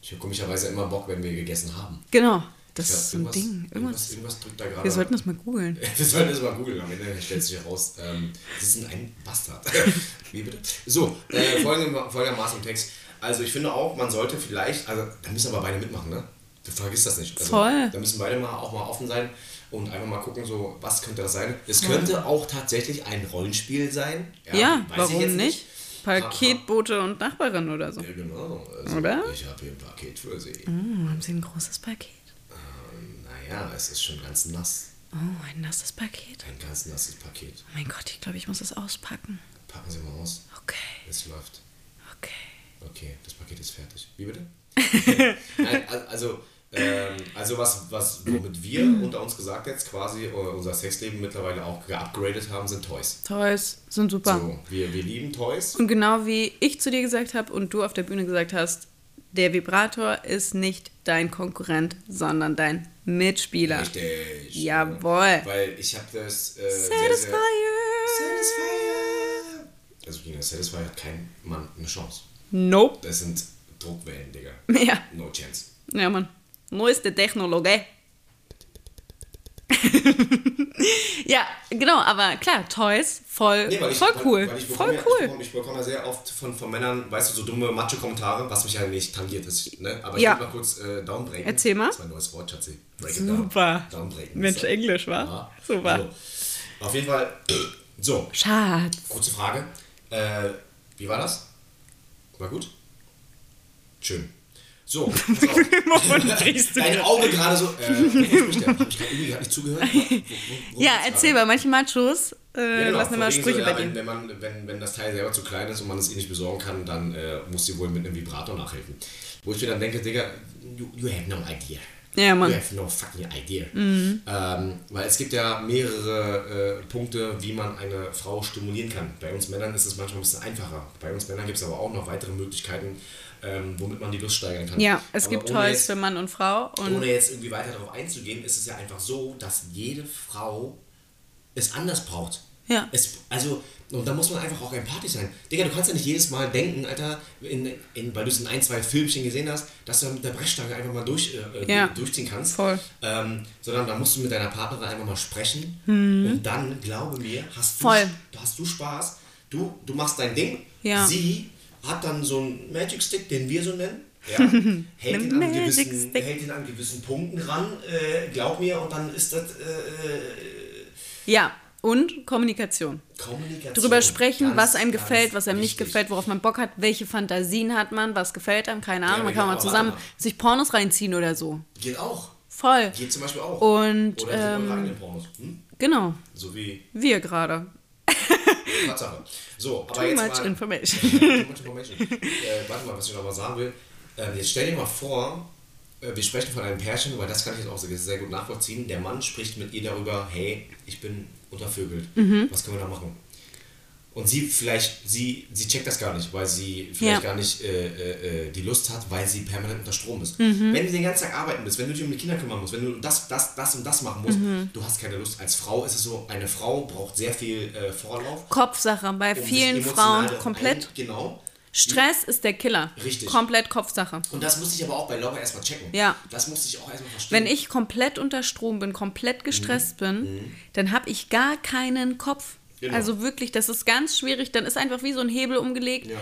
Speaker 2: Ich habe komischerweise immer Bock, wenn wir gegessen haben.
Speaker 1: Genau. Das
Speaker 2: glaub,
Speaker 1: ist so ein Ding.
Speaker 2: Irgendwas,
Speaker 1: Irgendwas.
Speaker 2: drückt da gerade.
Speaker 1: Wir sollten das mal googeln.
Speaker 2: Wir sollten das mal googeln, am Ende stellt sich heraus, ähm, Sie sind ein Bastard. Wie bitte? So, äh, folgende- folgendermaßen im Text. Also ich finde auch, man sollte vielleicht, also da müssen aber beide mitmachen, ne? Du vergisst das nicht. Also,
Speaker 1: Voll.
Speaker 2: Da müssen beide mal auch mal offen sein und einfach mal gucken, so, was könnte das sein? Es könnte auch tatsächlich ein Rollenspiel sein.
Speaker 1: Ja,
Speaker 2: weiß ich
Speaker 1: warum nicht? Paketbote und Nachbarin oder so.
Speaker 2: Ja, genau. Also,
Speaker 1: Oder?
Speaker 2: Ich habe hier ein Paket für Sie.
Speaker 1: Hm, haben Sie ein großes Paket?
Speaker 2: Naja, es ist schon ganz nass.
Speaker 1: Oh, ein nasses Paket.
Speaker 2: Ein ganz nasses Paket.
Speaker 1: Oh mein Gott, ich glaube, ich muss es auspacken.
Speaker 2: Packen Sie mal aus.
Speaker 1: Okay,
Speaker 2: Es läuft.
Speaker 1: okay.
Speaker 2: Okay, das Paket ist fertig. Wie bitte? Nein, also, ähm, also was, was, womit wir unter uns gesagt jetzt quasi äh, unser Sexleben mittlerweile auch geupgradet haben, sind Toys.
Speaker 1: Toys sind super.
Speaker 2: So, wir, wir lieben Toys.
Speaker 1: Und genau wie ich zu dir gesagt habe und du auf der Bühne gesagt hast, der Vibrator ist nicht dein Konkurrent, sondern dein Mitspieler.
Speaker 2: Richtig.
Speaker 1: Jawohl.
Speaker 2: Weil ich habe das äh, sehr,
Speaker 1: Satisfyer.
Speaker 2: sehr... Satisfyer. Also gegen das Satisfyer hat kein Mann eine Chance.
Speaker 1: Nope.
Speaker 2: Das sind Druckwellen, Digga.
Speaker 1: Ja,
Speaker 2: No chance.
Speaker 1: ja, Mann. Neueste Technologie. ja, genau, aber klar, Toys, voll,
Speaker 2: Nee, weil ich,
Speaker 1: voll
Speaker 2: weil,
Speaker 1: cool.
Speaker 2: Weil ich
Speaker 1: voll
Speaker 2: bekomme, ja-
Speaker 1: cool.
Speaker 2: Ich bekomme, ich bekomme sehr oft von, von Männern, weißt du, so dumme Macho-Kommentare, was mich ja nicht tangiert ist. Ne? Aber ich
Speaker 1: Ja.
Speaker 2: will mal kurz äh, downbreaken.
Speaker 1: Erzähl mal.
Speaker 2: Das ist mein neues Wort, Schatzi. Break it
Speaker 1: Super.
Speaker 2: down. Downbreaken.
Speaker 1: Mensch,
Speaker 2: So.
Speaker 1: Englisch, wa?
Speaker 2: Ja.
Speaker 1: Super.
Speaker 2: So. Auf jeden Fall, so,
Speaker 1: Schatz.
Speaker 2: kurze Frage. Äh, wie war das? War gut? Schön. So,
Speaker 1: du
Speaker 2: Dein? Auge gerade so. Äh? Hab ich irgendwie gerade nicht zugehört? Wo- wo- wo
Speaker 1: Ja, erzähl, bei manchen Machos äh,
Speaker 2: Ja, genau, wegen
Speaker 1: Sprüche
Speaker 2: so,
Speaker 1: bei
Speaker 2: ja, wenn,
Speaker 1: dir.
Speaker 2: wenn, man, wenn, wenn das Teil selber zu klein ist und man es eh nicht besorgen kann, dann äh, muss sie wohl mit einem Vibrator nachhelfen. Wo ich mir dann denke, Digga, you, you have no idea.
Speaker 1: Ja, Mann. Mhm.
Speaker 2: You have no fucking idea. Ähm, weil es gibt ja mehrere äh, Punkte, wie man eine Frau stimulieren kann. Bei uns Männern ist es manchmal ein bisschen einfacher. Bei uns Männern gibt es aber auch noch weitere Möglichkeiten, ähm, womit man die Lust steigern kann.
Speaker 1: Ja, es
Speaker 2: Aber
Speaker 1: gibt Toys
Speaker 2: jetzt-
Speaker 1: für Mann und Frau. Und
Speaker 2: ohne jetzt irgendwie weiter darauf einzugehen, ist es ja einfach so, dass jede Frau es anders braucht.
Speaker 1: Ja.
Speaker 2: Es, also, und da muss man einfach auch empathisch sein. Digga, du kannst ja nicht jedes Mal denken, Alter, in, in, weil du es in ein, zwei Filmchen gesehen hast, dass du mit der Brechstange einfach mal durch, äh,
Speaker 1: Ja.
Speaker 2: durchziehen kannst.
Speaker 1: Voll.
Speaker 2: Ähm, sondern da musst du mit deiner Partnerin einfach mal sprechen. Und dann, glaube mir, hast du,
Speaker 1: Mhm. Voll.
Speaker 2: hast du Spaß. Du, du machst dein Ding.
Speaker 1: Ja.
Speaker 2: Sie hat dann so einen Magic Stick, den wir so nennen. Ja, hält,
Speaker 1: Ein
Speaker 2: ihn an
Speaker 1: Magic
Speaker 2: gewissen,
Speaker 1: Stick.
Speaker 2: hält ihn an gewissen Punkten ran, äh, glaub mir, und dann ist das äh,
Speaker 1: ja, und Kommunikation.
Speaker 2: Kommunikation.
Speaker 1: Drüber sprechen,
Speaker 2: Ganz,
Speaker 1: was einem gefällt, was einem nicht gefällt, worauf man Bock hat, welche Fantasien hat man, was gefällt einem, keine Ahnung. man kann
Speaker 2: genau,
Speaker 1: mal zusammen
Speaker 2: aber-
Speaker 1: sich Pornos reinziehen oder so.
Speaker 2: Geht auch.
Speaker 1: Voll.
Speaker 2: Geht zum Beispiel auch.
Speaker 1: Und,
Speaker 2: Oder
Speaker 1: ähm,
Speaker 2: Pornos. Hm?
Speaker 1: Genau,
Speaker 2: So wie
Speaker 1: wir gerade.
Speaker 2: Tatsache. So, aber
Speaker 1: Too
Speaker 2: jetzt
Speaker 1: much
Speaker 2: mal,
Speaker 1: information.
Speaker 2: Too much information. äh, warte mal, was ich noch mal sagen will. Ähm, jetzt stell dir mal vor, äh, wir sprechen von einem Pärchen, weil das kann ich jetzt auch sehr, sehr gut nachvollziehen. Der Mann spricht mit ihr darüber, hey, ich bin untervögelt.
Speaker 1: Mhm.
Speaker 2: Was können wir da machen? Und sie vielleicht, sie, sie checkt das gar nicht, weil sie vielleicht
Speaker 1: Ja.
Speaker 2: gar nicht äh, äh, äh, die Lust hat, weil sie permanent unter Strom ist.
Speaker 1: Mhm.
Speaker 2: Wenn du den ganzen Tag arbeiten bist, wenn du dich um die Kinder kümmern musst, wenn du das, das, das und das machen musst,
Speaker 1: Mhm.
Speaker 2: du hast keine Lust. Als Frau ist es so, eine Frau braucht sehr viel äh, Vorlauf.
Speaker 1: Kopfsache bei
Speaker 2: um
Speaker 1: vielen Frauen komplett.
Speaker 2: Ein, genau.
Speaker 1: Stress ist der Killer.
Speaker 2: Richtig.
Speaker 1: Komplett Kopfsache.
Speaker 2: Und das musste ich aber auch bei Laura erstmal checken.
Speaker 1: Ja.
Speaker 2: Das musste ich auch erstmal verstehen.
Speaker 1: Wenn ich komplett unter Strom bin, komplett gestresst bin, dann habe ich gar keinen Kopf.
Speaker 2: Genau.
Speaker 1: Also wirklich, das ist ganz schwierig. Dann ist einfach wie so ein Hebel umgelegt.
Speaker 2: Ja.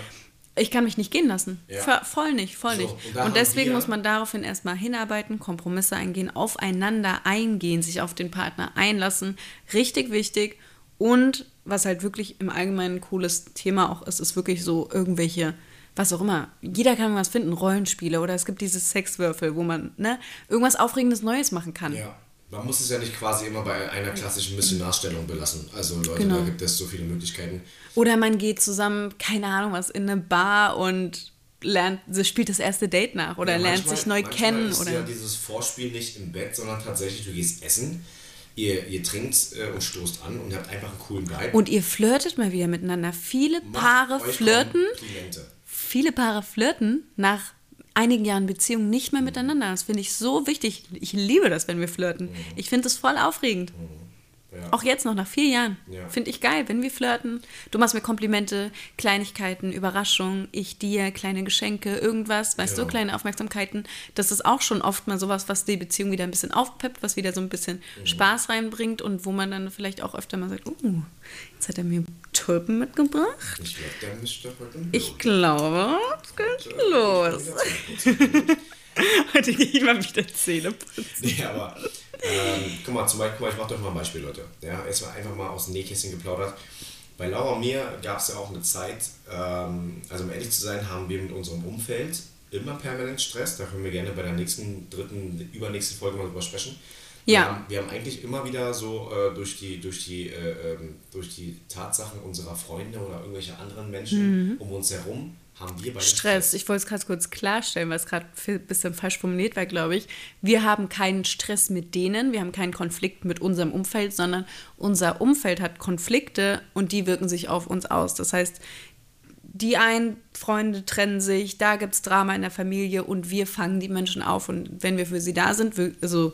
Speaker 1: Ich kann mich nicht gehen lassen.
Speaker 2: Ja.
Speaker 1: Voll nicht, voll
Speaker 2: So,
Speaker 1: nicht.
Speaker 2: und
Speaker 1: Und, deswegen muss man daraufhin erstmal hinarbeiten, Kompromisse eingehen, aufeinander eingehen, sich auf den Partner einlassen. Richtig wichtig. Und was halt wirklich im Allgemeinen ein cooles Thema auch ist, ist wirklich so irgendwelche, was auch immer. Jeder kann was finden, Rollenspiele oder es gibt diese Sexwürfel, wo man ne, irgendwas Aufregendes Neues machen kann.
Speaker 2: ja. Man muss es ja nicht quasi immer bei einer klassischen Missionarstellung belassen. Also Leute,
Speaker 1: Genau.
Speaker 2: da gibt es so viele Möglichkeiten.
Speaker 1: Oder man geht zusammen, keine Ahnung was, in eine Bar und lernt, spielt das erste Date nach oder
Speaker 2: Ja,
Speaker 1: lernt
Speaker 2: manchmal-
Speaker 1: sich neu kennen.
Speaker 2: ist
Speaker 1: Oder
Speaker 2: ja dieses Vorspiel nicht im Bett, sondern tatsächlich, du gehst essen, ihr, ihr trinkt äh, und stoßt an und ihr habt einfach einen coolen Vibe.
Speaker 1: und ihr flirtet mal wieder miteinander. Viele
Speaker 2: Macht
Speaker 1: Paare flirten, viele Paare flirten nach einigen Jahren Beziehung nicht mehr miteinander. Das finde ich so wichtig. Ich liebe das, wenn wir flirten. Ich finde das voll aufregend.
Speaker 2: Ja.
Speaker 1: Auch jetzt noch nach vier Jahren.
Speaker 2: Ja.
Speaker 1: Finde ich geil, wenn wir flirten. Du machst mir Komplimente, Kleinigkeiten, Überraschungen, ich dir, kleine Geschenke, irgendwas, weißt
Speaker 2: Genau.
Speaker 1: du, kleine Aufmerksamkeiten. Das ist auch schon oft mal sowas, was die Beziehung wieder ein bisschen aufpeppt, was wieder so ein bisschen
Speaker 2: Mhm.
Speaker 1: Spaß reinbringt und wo man dann vielleicht auch öfter mal sagt, uh, jetzt hat er mir Tulpen mitgebracht.
Speaker 2: Ich glaube, der mischt doch heute
Speaker 1: Ich glaube, es geht los. Heute gehe ich mal wieder Zähne putzen.
Speaker 2: Nee, aber ähm, guck mal, zum Beispiel, guck mal, ich mach doch mal ein Beispiel, Leute. Ja, jetzt mal einfach mal aus dem Nähkästchen geplaudert. Bei Laura und mir gab es ja auch eine Zeit, ähm, also um ehrlich zu sein, haben wir mit unserem Umfeld immer permanent Stress. Da können wir gerne bei der nächsten, dritten, übernächsten Folge mal drüber sprechen. Wir
Speaker 1: Ja.
Speaker 2: haben, wir haben eigentlich immer wieder so äh, durch, die, durch, die, äh, ähm, durch die Tatsachen unserer Freunde oder irgendwelche anderen Menschen um uns herum, haben wir beide
Speaker 1: Mhm. Stress. Ich wollte es gerade kurz klarstellen, weil es gerade ein bisschen falsch formuliert war, glaube ich. Wir haben keinen Stress mit denen, wir haben keinen Konflikt mit unserem Umfeld, sondern unser Umfeld hat Konflikte und die wirken sich auf uns aus. Das heißt, die einen Freunde trennen sich, da gibt es Drama in der Familie und wir fangen die Menschen auf und wenn wir für sie da sind, wir, also,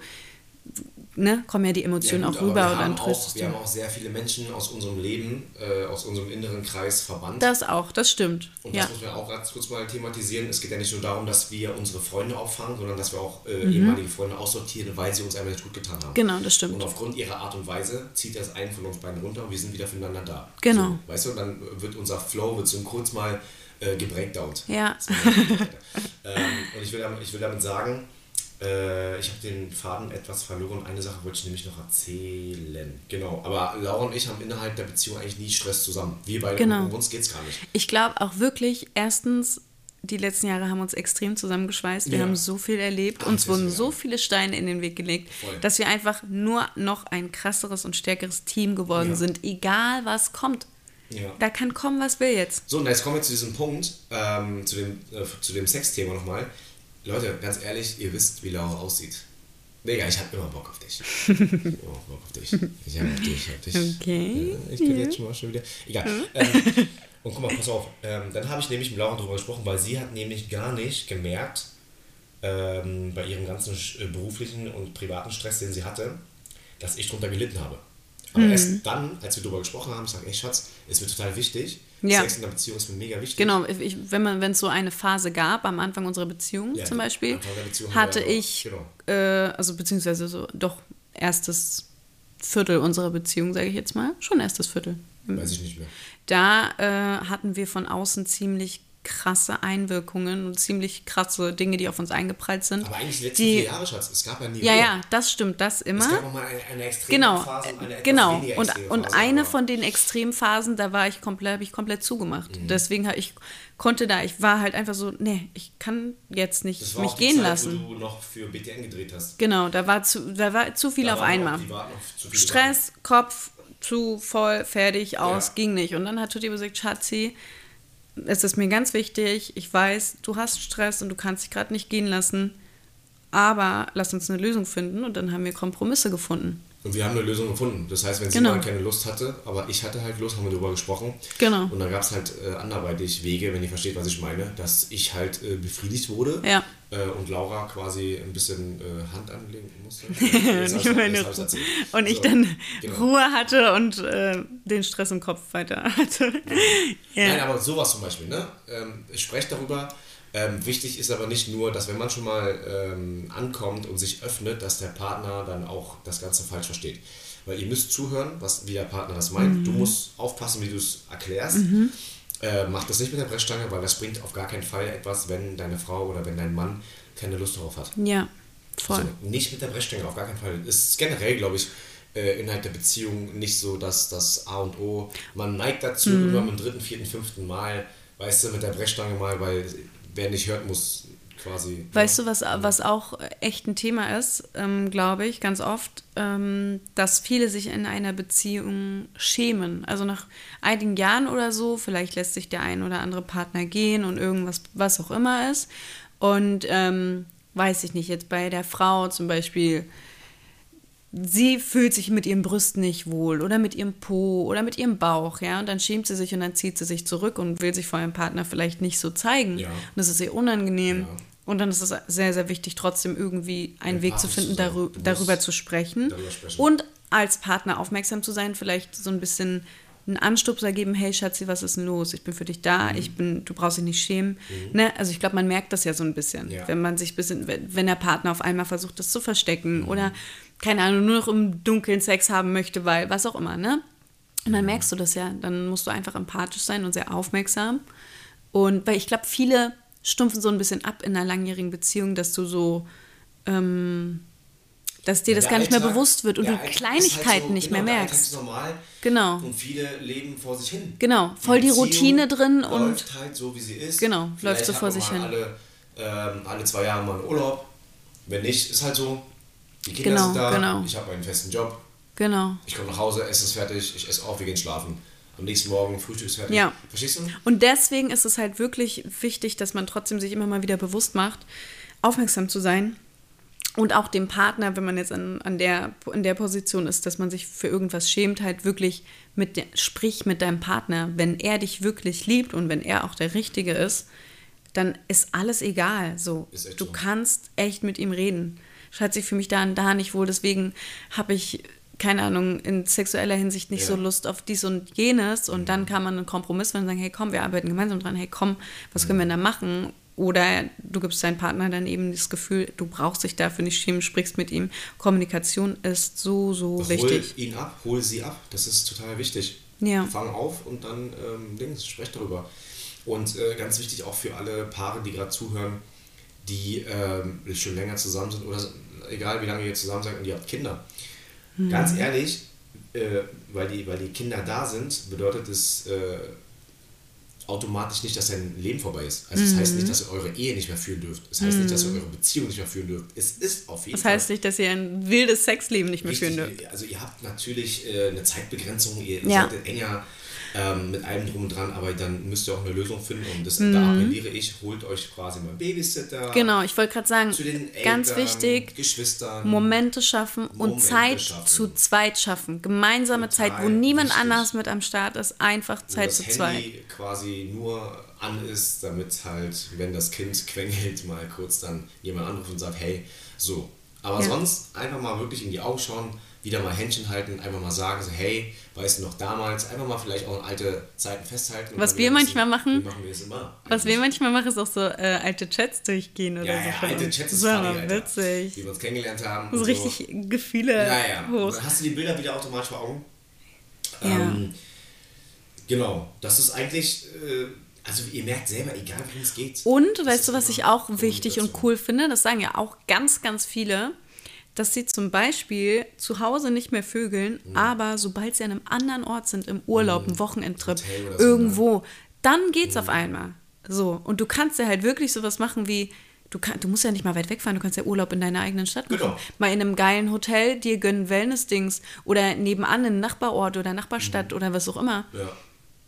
Speaker 1: ne, kommen ja die Emotionen
Speaker 2: Ja, gut,
Speaker 1: auch rüber
Speaker 2: wir
Speaker 1: und dann
Speaker 2: haben auch,
Speaker 1: tröstest
Speaker 2: Wir haben auch sehr viele Menschen aus unserem Leben, äh, aus unserem inneren Kreis verbannt.
Speaker 1: Das auch, das stimmt.
Speaker 2: Und
Speaker 1: ja.
Speaker 2: das muss man auch ganz kurz mal thematisieren. Es geht ja nicht nur darum, dass wir unsere Freunde auffangen, sondern dass wir auch äh, ehemalige Freunde aussortieren, weil sie uns einmal nicht gut getan haben.
Speaker 1: Mhm. Genau, das stimmt.
Speaker 2: Und aufgrund ihrer Art und Weise zieht das einen von uns beiden runter und wir sind wieder füreinander da.
Speaker 1: Genau.
Speaker 2: So, weißt du, dann wird unser Flow wird so kurz mal äh, gebreakdownt.
Speaker 1: Ja.
Speaker 2: ähm, und ich will, damit, ich will damit sagen, äh, ich habe den Faden etwas verloren und eine Sache wollte ich nämlich noch erzählen. Genau, aber Laura und ich haben innerhalb der Beziehung eigentlich nie Stress zusammen. Wir beide,
Speaker 1: Genau.
Speaker 2: um uns geht es gar nicht.
Speaker 1: Ich glaube auch wirklich, erstens, die letzten Jahre haben uns extrem zusammengeschweißt. Wir
Speaker 2: Ja.
Speaker 1: haben so viel erlebt.
Speaker 2: Ach,
Speaker 1: uns wurden so viele Steine in den Weg gelegt,
Speaker 2: Voll.
Speaker 1: dass wir einfach nur noch ein krasseres und stärkeres Team geworden
Speaker 2: Ja.
Speaker 1: sind, egal was kommt.
Speaker 2: Ja.
Speaker 1: Da kann kommen, was will jetzt.
Speaker 2: So, und jetzt kommen wir zu diesem Punkt, ähm, zu dem, äh, zu dem Sexthema nochmal. Leute, ganz ehrlich, ihr wisst, wie Laura aussieht. Digga, ich hab immer Bock auf dich. Ich hab immer Bock auf dich. Ich hab dich, ich hab dich.
Speaker 1: Okay.
Speaker 2: Ja, ich bin jetzt schon mal schon wieder. Egal. Ähm, und guck mal, pass auf. Ähm, dann habe ich nämlich mit Laura darüber gesprochen, weil sie hat nämlich gar nicht gemerkt, ähm, bei ihrem ganzen äh, beruflichen und privaten Stress, den sie hatte, dass ich drunter gelitten habe. Aber erst dann, als wir darüber gesprochen haben, ich sage, ey Schatz, ist mir total wichtig.
Speaker 1: Ja.
Speaker 2: Sex in der Beziehung ist mir mega wichtig.
Speaker 1: Genau, ich, wenn man, wenn es so eine Phase gab, am Anfang unserer Beziehung
Speaker 2: Ja,
Speaker 1: zum Beispiel,
Speaker 2: Beziehung
Speaker 1: hatte
Speaker 2: wir-
Speaker 1: ich,
Speaker 2: genau.
Speaker 1: äh, also beziehungsweise so, doch erstes Viertel unserer Beziehung, sage ich jetzt mal, schon erstes Viertel.
Speaker 2: Weiß ich nicht mehr.
Speaker 1: Da äh, hatten wir von außen ziemlich krasse Einwirkungen und ziemlich krasse Dinge, die auf uns eingeprallt sind.
Speaker 2: Aber eigentlich die letzten
Speaker 1: die,
Speaker 2: vier Jahre, Schatz, es gab ja nie
Speaker 1: Ja,
Speaker 2: Ruhe.
Speaker 1: ja, das stimmt, das immer.
Speaker 2: Es gab auch mal eine, eine extreme
Speaker 1: Genau,
Speaker 2: Phase und eine etwas
Speaker 1: genau.
Speaker 2: weniger
Speaker 1: Und,
Speaker 2: extreme
Speaker 1: und
Speaker 2: Phase,
Speaker 1: eine
Speaker 2: aber-
Speaker 1: von den Extremphasen, da war ich komplett, habe ich komplett zugemacht.
Speaker 2: Mhm.
Speaker 1: Deswegen habe ich konnte da, ich war halt einfach so, nee, ich kann jetzt nicht
Speaker 2: Das war
Speaker 1: mich gehen
Speaker 2: Zeit,
Speaker 1: lassen.
Speaker 2: wo du noch für BTN gedreht hast.
Speaker 1: Genau, da war zu, da war zu viel
Speaker 2: Da
Speaker 1: auf einmal.
Speaker 2: Noch
Speaker 1: Stress, Kopf zu voll, fertig, aus,
Speaker 2: Ja.
Speaker 1: ging nicht. Und dann hat Tutti gesagt, Schatzi, es ist mir ganz wichtig, ich weiß, du hast Stress und du kannst dich gerade nicht gehen lassen, aber lass uns eine Lösung finden. Und dann haben wir Kompromisse gefunden.
Speaker 2: Und wir haben eine Lösung gefunden. Das heißt, wenn sie
Speaker 1: Genau.
Speaker 2: mal keine Lust hatte, aber ich hatte halt Lust, haben wir darüber gesprochen.
Speaker 1: Genau.
Speaker 2: Und dann gab es halt äh, anderweitig Wege, wenn ihr versteht, was ich meine, dass ich halt äh, befriedigt wurde
Speaker 1: Ja.
Speaker 2: äh, und Laura quasi ein bisschen äh, Hand anlegen musste.
Speaker 1: Ich
Speaker 2: erzählt.
Speaker 1: und ich
Speaker 2: So,
Speaker 1: dann
Speaker 2: genau.
Speaker 1: Ruhe hatte und äh, den Stress im Kopf weiter hatte. ja.
Speaker 2: Nein, aber sowas zum Beispiel, ne? Ähm, sprecht darüber. Ähm, wichtig ist aber nicht nur, dass wenn man schon mal ähm, ankommt und sich öffnet, dass der Partner dann auch das Ganze falsch versteht. Weil ihr müsst zuhören, was, wie der Partner das meint. Du musst aufpassen, wie du es erklärst. Äh, mach das nicht mit der Brechstange, weil das bringt auf gar keinen Fall etwas, wenn deine Frau oder wenn dein Mann keine Lust darauf hat.
Speaker 1: ja, voll.
Speaker 2: So, nicht mit der Brechstange, auf gar keinen Fall. Es ist generell, glaube ich, äh, innerhalb der Beziehung nicht so, dass das A und O, man neigt dazu,
Speaker 1: Mhm.
Speaker 2: irgendwann beim dritten, vierten, fünften Mal, weißt du, mit der Brechstange mal, weil wer nicht hört, muss quasi.
Speaker 1: Weißt du, was, was auch echt ein Thema ist, ähm, glaube ich, ganz oft, ähm, dass viele sich in einer Beziehung schämen. Also nach einigen Jahren oder so, vielleicht lässt sich der ein oder andere Partner gehen und irgendwas, was auch immer ist. Und ähm, weiß ich nicht, jetzt bei der Frau zum Beispiel, sie fühlt sich mit ihren Brüsten nicht wohl oder mit ihrem Po oder mit ihrem Bauch, ja, und dann schämt sie sich und dann zieht sie sich zurück und will sich vor ihrem Partner vielleicht nicht so zeigen.
Speaker 2: Ja.
Speaker 1: Und das ist ihr unangenehm.
Speaker 2: Ja.
Speaker 1: Und dann ist es sehr, sehr wichtig, trotzdem irgendwie einen
Speaker 2: Ein
Speaker 1: Weg zu finden, darü darüber zu sprechen.
Speaker 2: darüber sprechen.
Speaker 1: Und als Partner aufmerksam zu sein, vielleicht so ein bisschen einen Anstupser geben, hey Schatzi, was ist denn los? Ich bin für dich da,
Speaker 2: Mhm.
Speaker 1: ich bin, du brauchst dich nicht schämen. Ne? Also ich glaube, man merkt das ja so ein bisschen,
Speaker 2: Ja.
Speaker 1: wenn man sich bisschen, wenn wenn der Partner auf einmal versucht, das zu verstecken
Speaker 2: Mhm.
Speaker 1: oder, keine Ahnung, nur noch im Dunkeln Sex haben möchte, weil, was auch immer, ne? Und dann merkst du das ja, dann musst du einfach empathisch sein und sehr aufmerksam. Und weil ich glaube, viele stumpfen so ein bisschen ab in einer langjährigen Beziehung, dass du so, ähm, dass dir das
Speaker 2: Der
Speaker 1: gar nicht mehr
Speaker 2: Alltag-
Speaker 1: bewusst wird und du
Speaker 2: ist
Speaker 1: Kleinigkeiten
Speaker 2: halt so-
Speaker 1: nicht
Speaker 2: genau,
Speaker 1: mehr
Speaker 2: der Alltag
Speaker 1: merkst.
Speaker 2: ist normal.
Speaker 1: Genau.
Speaker 2: Und viele leben vor sich hin.
Speaker 1: Genau, voll die
Speaker 2: Beziehung
Speaker 1: Routine drin und-
Speaker 2: läuft halt so, wie sie ist.
Speaker 1: Genau, läuft
Speaker 2: Vielleicht
Speaker 1: so
Speaker 2: hat
Speaker 1: vor sich hin.
Speaker 2: Alle, ähm, alle zwei Jahre mal einen Urlaub. Wenn nicht, ist halt so. Die Kinder
Speaker 1: Genau,
Speaker 2: sind da.
Speaker 1: genau.
Speaker 2: Ich habe meinen festen Job.
Speaker 1: Genau.
Speaker 2: Ich komme nach Hause, Essen ist fertig, ich esse auf, wir gehen schlafen. Am nächsten Morgen Frühstück ist fertig.
Speaker 1: Ja.
Speaker 2: Verstehst du?
Speaker 1: Und deswegen ist es halt wirklich wichtig, dass man trotzdem sich immer mal wieder bewusst macht, aufmerksam zu sein. Und auch dem Partner, wenn man jetzt an, an der, in der Position ist, dass man sich für irgendwas schämt, halt wirklich mit der, sprich mit deinem Partner. Wenn er dich wirklich liebt und wenn er auch der Richtige ist, dann ist alles egal. So,
Speaker 2: Ist
Speaker 1: du
Speaker 2: so.
Speaker 1: kannst echt mit ihm reden. Schatz, ich fühle mich da und da nicht wohl, deswegen habe ich, keine Ahnung, in sexueller Hinsicht nicht
Speaker 2: Ja.
Speaker 1: so Lust auf dies und jenes. Und dann kann man einen Kompromiss finden und sagen, hey komm, wir arbeiten gemeinsam dran, hey komm, was können wir da machen? Oder du gibst deinem Partner dann eben das Gefühl, du brauchst dich dafür nicht schämen, sprichst mit ihm. Kommunikation ist so, so
Speaker 2: Hol
Speaker 1: wichtig.
Speaker 2: ihn ab, hol sie ab. Das ist total wichtig.
Speaker 1: Ja.
Speaker 2: Fang auf und dann ähm, Dings, sprecht darüber. Und äh, ganz wichtig auch für alle Paare, die gerade zuhören, die ähm, schon länger zusammen sind oder egal wie lange ihr zusammen seid und ihr habt Kinder.
Speaker 1: Mhm.
Speaker 2: Ganz ehrlich, äh, weil, die, weil die Kinder da sind, bedeutet es äh, automatisch nicht, dass dein Leben vorbei ist. Also es
Speaker 1: Mhm.
Speaker 2: heißt nicht, dass ihr eure Ehe nicht mehr führen dürft. Es heißt nicht, dass ihr eure Beziehung nicht mehr führen dürft. Es ist auf jeden
Speaker 1: Das
Speaker 2: Fall
Speaker 1: heißt nicht, dass ihr ein wildes Sexleben nicht mehr führen
Speaker 2: Richtig,
Speaker 1: dürft.
Speaker 2: Also ihr habt natürlich äh, eine Zeitbegrenzung, ihr
Speaker 1: Ja.
Speaker 2: seid enger ähm, mit allem drum und dran, aber dann müsst ihr auch eine Lösung finden und das,
Speaker 1: Mhm.
Speaker 2: da appelliere ich, holt euch quasi mal Babysitter.
Speaker 1: Genau, ich wollte gerade sagen,
Speaker 2: Zu den
Speaker 1: ganz
Speaker 2: Eltern,
Speaker 1: wichtig,
Speaker 2: Geschwistern.
Speaker 1: Momente schaffen und
Speaker 2: Momente
Speaker 1: Zeit
Speaker 2: schaffen.
Speaker 1: zu zweit schaffen. Gemeinsame
Speaker 2: Total
Speaker 1: Zeit, wo niemand
Speaker 2: wichtig.
Speaker 1: anders mit am Start ist, einfach Zeit zu
Speaker 2: Handy
Speaker 1: zweit.
Speaker 2: quasi nur an ist, damit halt, wenn das Kind quengelt, mal kurz dann jemand anruft und sagt, hey, so. Aber
Speaker 1: Ja.
Speaker 2: sonst einfach mal wirklich in die Augen schauen, wieder mal Händchen halten, einfach mal sagen, so, hey, weißt du noch damals, einfach mal vielleicht auch alte Zeiten festhalten.
Speaker 1: Was wir manchmal machen,
Speaker 2: wie machen wir es immer.
Speaker 1: Was wir manchmal machen, ist auch so äh, alte Chats durchgehen oder
Speaker 2: ja,
Speaker 1: so.
Speaker 2: ja,
Speaker 1: von
Speaker 2: alte. Chats ist
Speaker 1: so,
Speaker 2: funny,
Speaker 1: witzig.
Speaker 2: Wie wir uns kennengelernt haben.
Speaker 1: So richtig Gefühle
Speaker 2: Ja, ja.
Speaker 1: hoch.
Speaker 2: Dann hast du die Bilder wieder automatisch vor Augen.
Speaker 1: Ja.
Speaker 2: Ähm, genau, das ist eigentlich, äh, also ihr merkt selber, egal worum es geht.
Speaker 1: Und weißt du, was ich auch wichtig und cool finde? Das sagen ja auch ganz, ganz viele, dass sie zum Beispiel zu Hause nicht mehr vögeln,
Speaker 2: Mhm.
Speaker 1: aber sobald sie an einem anderen Ort sind, im Urlaub, im Wochenendtrip,
Speaker 2: Hotel oder so,
Speaker 1: irgendwo, dann geht's
Speaker 2: Mhm.
Speaker 1: auf einmal. So. Und du kannst ja halt wirklich sowas machen wie. Du, kann, du musst ja nicht mal weit wegfahren, du kannst ja Urlaub in deiner eigenen Stadt machen.
Speaker 2: Genau.
Speaker 1: Mal in einem geilen Hotel dir gönnen Wellness-Dings oder nebenan in einem Nachbarort oder Nachbarstadt
Speaker 2: Mhm.
Speaker 1: oder was auch immer.
Speaker 2: Ja.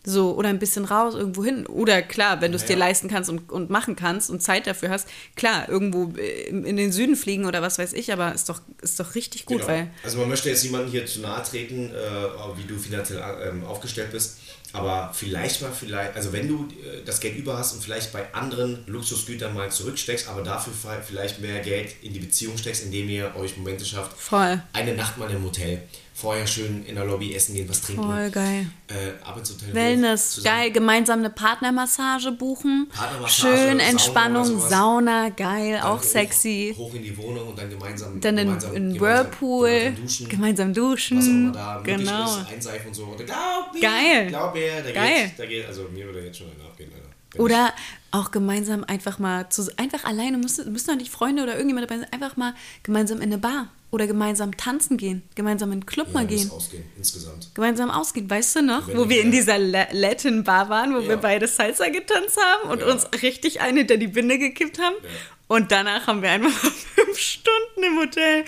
Speaker 1: So, oder ein bisschen raus, irgendwo hin. Oder klar, wenn du es
Speaker 2: Ja,
Speaker 1: dir leisten kannst und, und machen kannst und Zeit dafür hast, klar, irgendwo äh, in, den Süden fliegen oder was weiß ich, aber ist doch, ist doch richtig gut,
Speaker 2: Genau.
Speaker 1: weil.
Speaker 2: Also man möchte jetzt niemandem hier zu nahe treten, äh, wie du finanziell ähm, aufgestellt bist. Aber vielleicht mal, vielleicht, also wenn du äh, das Geld über hast und vielleicht bei anderen Luxusgütern mal zurücksteckst, aber dafür vielleicht mehr Geld in die Beziehung steckst, indem ihr euch Momente schafft.
Speaker 1: Voll.
Speaker 2: Eine Nacht mal im Hotel, vorher schön in der Lobby essen gehen, was trinken.
Speaker 1: Voll geil.
Speaker 2: Äh, ab ins Hotel. hoch,
Speaker 1: Wellness,
Speaker 2: zusammen.
Speaker 1: geil, gemeinsam eine Partnermassage buchen.
Speaker 2: Partnermassage,
Speaker 1: Schön Entspannung. Sauna, geil,
Speaker 2: Dann
Speaker 1: auch
Speaker 2: hoch-
Speaker 1: sexy.
Speaker 2: Hoch in die Wohnung und dann gemeinsam.
Speaker 1: Dann in,
Speaker 2: gemeinsam,
Speaker 1: in Whirlpool,
Speaker 2: Gemeinsam duschen.
Speaker 1: gemeinsam duschen.
Speaker 2: was auch immer da möglich
Speaker 1: genau.
Speaker 2: ist, einseifen und so. Und glaub mir,
Speaker 1: Geil.
Speaker 2: glaub mir, da
Speaker 1: Geil.
Speaker 2: geht, da geht, also mir würde jetzt schon einer abgehen, Alter.
Speaker 1: Oder auch gemeinsam einfach mal, zu, einfach alleine, müssen, müssen doch nicht Freunde oder irgendjemand dabei sein, einfach mal gemeinsam in eine Bar oder gemeinsam tanzen gehen, gemeinsam in einen Club
Speaker 2: ich,
Speaker 1: mal
Speaker 2: ja,
Speaker 1: gehen.
Speaker 2: ausgehen, insgesamt.
Speaker 1: gemeinsam ausgehen. Weißt du noch,
Speaker 2: Wenn
Speaker 1: wo wir in dieser La- Latin Bar waren, wo
Speaker 2: Ja.
Speaker 1: wir beide Salsa getanzt haben und
Speaker 2: Ja.
Speaker 1: uns richtig eine hinter die Binde gekippt haben?
Speaker 2: Ja.
Speaker 1: Und danach haben wir einfach fünf Stunden im Hotel,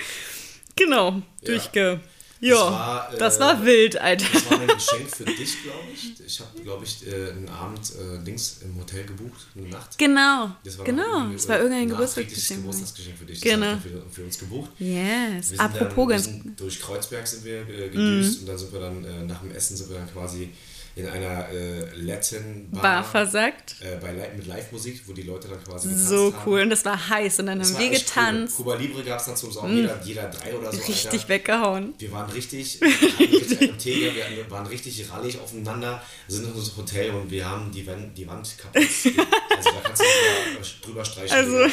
Speaker 1: genau, durchge... Ja,
Speaker 2: war, äh,
Speaker 1: das war wild, Alter.
Speaker 2: Das war ein Geschenk für dich, glaube ich. Ich habe, glaube ich, äh, einen Abend äh, links im Hotel gebucht, eine Nacht.
Speaker 1: Genau,
Speaker 2: Das war
Speaker 1: genau.
Speaker 2: irgendwie,
Speaker 1: Das war irgendein Geburtstagsgeschenk.
Speaker 2: Geburtstagsgeschenk für dich.
Speaker 1: Genau.
Speaker 2: Das für, für uns gebucht.
Speaker 1: Yes, apropos
Speaker 2: dann,
Speaker 1: ganz...
Speaker 2: durch Kreuzberg sind wir äh,
Speaker 1: Mhm.
Speaker 2: gedüst und dann sind wir dann äh, nach dem Essen sind wir dann quasi in einer äh, Latin Bar,
Speaker 1: Bar versagt.
Speaker 2: äh, bei mit Live-Musik, wo die Leute dann quasi
Speaker 1: So
Speaker 2: getanzt haben.
Speaker 1: cool. Und das war heiß. Und dann
Speaker 2: Das
Speaker 1: haben wir getanzt.
Speaker 2: Cool. Cuba Libre gab es dann zum Saufen, jeder, jeder drei oder so.
Speaker 1: Richtig
Speaker 2: Alter.
Speaker 1: weggehauen.
Speaker 2: Wir waren richtig, wir Teger, wir waren richtig rallig aufeinander, sind in unser Hotel und wir haben die Wand, die Wand kaputt. Also da kannst du drüber, streichen.
Speaker 1: Also,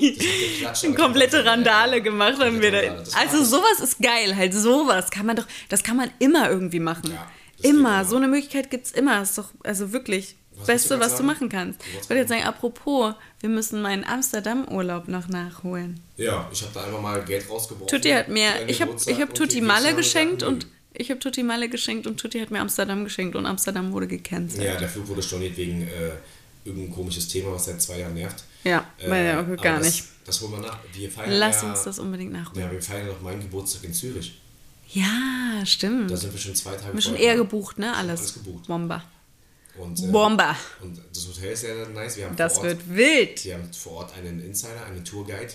Speaker 2: geklatscht,
Speaker 1: eine komplette
Speaker 2: komplett-
Speaker 1: Randale gemacht haben wir da. Also sowas ist geil, halt sowas kann man doch, das kann man immer irgendwie machen.
Speaker 2: Ja,
Speaker 1: immer, so eine Möglichkeit gibt es immer. Ist doch, also wirklich,
Speaker 2: Was
Speaker 1: Beste,
Speaker 2: du
Speaker 1: was
Speaker 2: grad
Speaker 1: du
Speaker 2: sagen?
Speaker 1: machen kannst. Ich wollte jetzt sagen, apropos, wir müssen meinen Amsterdam-Urlaub noch nachholen.
Speaker 2: Ja, ich habe da einfach mal Geld rausgeworfen.
Speaker 1: Tutti hat mir, ich habe ich hab Tutti Malle geschenkt und ich habe Tutti Malle geschenkt und Tutti hat mir Amsterdam geschenkt und Amsterdam wurde gecancelt.
Speaker 2: Ja, der Flug wurde storniert wegen äh, irgendein komisches Thema, was seit zwei Jahren nervt.
Speaker 1: Ja, weil ja, gar
Speaker 2: das,
Speaker 1: nicht.
Speaker 2: Das holen wir nach. Wir feiern
Speaker 1: Lass
Speaker 2: ja,
Speaker 1: uns das unbedingt nachholen.
Speaker 2: Ja, wir feiern noch meinen Geburtstag in Zürich.
Speaker 1: Ja, stimmt.
Speaker 2: Da sind wir schon zwei Tage
Speaker 1: wir schon eher gebucht, ne? Alles.
Speaker 2: Alles gebucht.
Speaker 1: Bomber.
Speaker 2: Und, äh,
Speaker 1: Bomber.
Speaker 2: Und das Hotel ist sehr nice. Wir haben
Speaker 1: Das
Speaker 2: Ort,
Speaker 1: wird wild.
Speaker 2: Wir haben vor Ort einen Insider, einen Tourguide.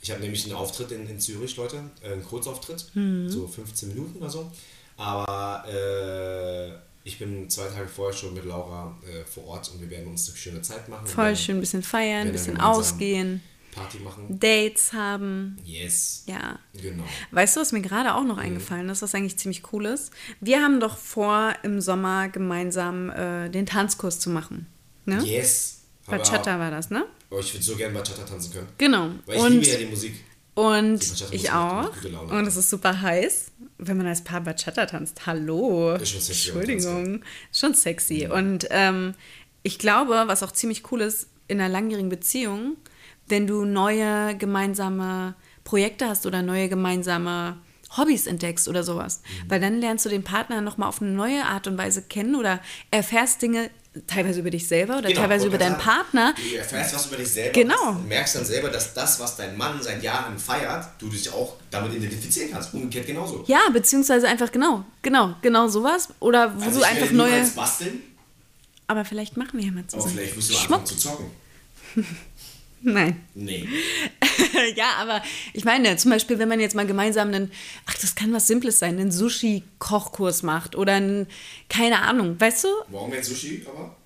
Speaker 2: Ich habe nämlich einen Auftritt in, in Zürich, Leute, äh, einen Kurzauftritt,
Speaker 1: Mhm.
Speaker 2: so 15 Minuten oder so. Aber äh, ich bin zwei Tage vorher schon mit Laura äh, vor Ort und wir werden uns eine schöne Zeit machen.
Speaker 1: Voll
Speaker 2: werden
Speaker 1: schön, ein bisschen feiern, ein bisschen ausgehen,
Speaker 2: Party machen.
Speaker 1: Dates haben.
Speaker 2: Yes.
Speaker 1: Ja.
Speaker 2: Genau.
Speaker 1: Weißt du, was mir gerade auch
Speaker 2: Mhm.
Speaker 1: noch eingefallen ist, was eigentlich ziemlich cool ist? Wir haben doch vor, im Sommer gemeinsam äh, den Tanzkurs zu machen. Ne?
Speaker 2: Yes.
Speaker 1: Bachata war das, ne?
Speaker 2: Oh, ich würde so gerne Bachata tanzen können.
Speaker 1: Genau.
Speaker 2: Weil ich
Speaker 1: Und,
Speaker 2: liebe ja die Musik.
Speaker 1: und
Speaker 2: Die
Speaker 1: ich auch. Und es ist super heiß, wenn man als Paar Bachata tanzt. Hallo.
Speaker 2: Ist schon sexy,
Speaker 1: Entschuldigung. Schon sexy. Und ähm, ich glaube, was auch ziemlich cool ist in einer langjährigen Beziehung, wenn du neue gemeinsame Projekte hast oder neue gemeinsame Hobbys entdeckst oder sowas.
Speaker 2: Mhm.
Speaker 1: Weil dann lernst du den Partner nochmal auf eine neue Art und Weise kennen oder erfährst Dinge teilweise über dich selber oder
Speaker 2: Genau,
Speaker 1: teilweise über deinen
Speaker 2: sagen,
Speaker 1: Partner.
Speaker 2: Du erfährst was über dich selber.
Speaker 1: Genau.
Speaker 2: Und merkst dann selber, dass das, was dein Mann seit Jahren feiert, du dich auch damit identifizieren kannst. Umgekehrt genauso.
Speaker 1: Ja, beziehungsweise einfach genau, genau, genau sowas. Oder wo
Speaker 2: Also
Speaker 1: du
Speaker 2: ich
Speaker 1: einfach neue.
Speaker 2: basteln,
Speaker 1: Aber vielleicht machen wir ja mal
Speaker 2: aber
Speaker 1: zusammen.
Speaker 2: vielleicht musst du anfangen zu zocken.
Speaker 1: Nein.
Speaker 2: Nee.
Speaker 1: ja, aber ich meine, zum Beispiel, wenn man jetzt mal gemeinsam einen, ach, das kann was Simples sein, einen Sushi-Kochkurs macht oder einen, keine Ahnung, weißt du?
Speaker 2: Morgen wäre Sushi, aber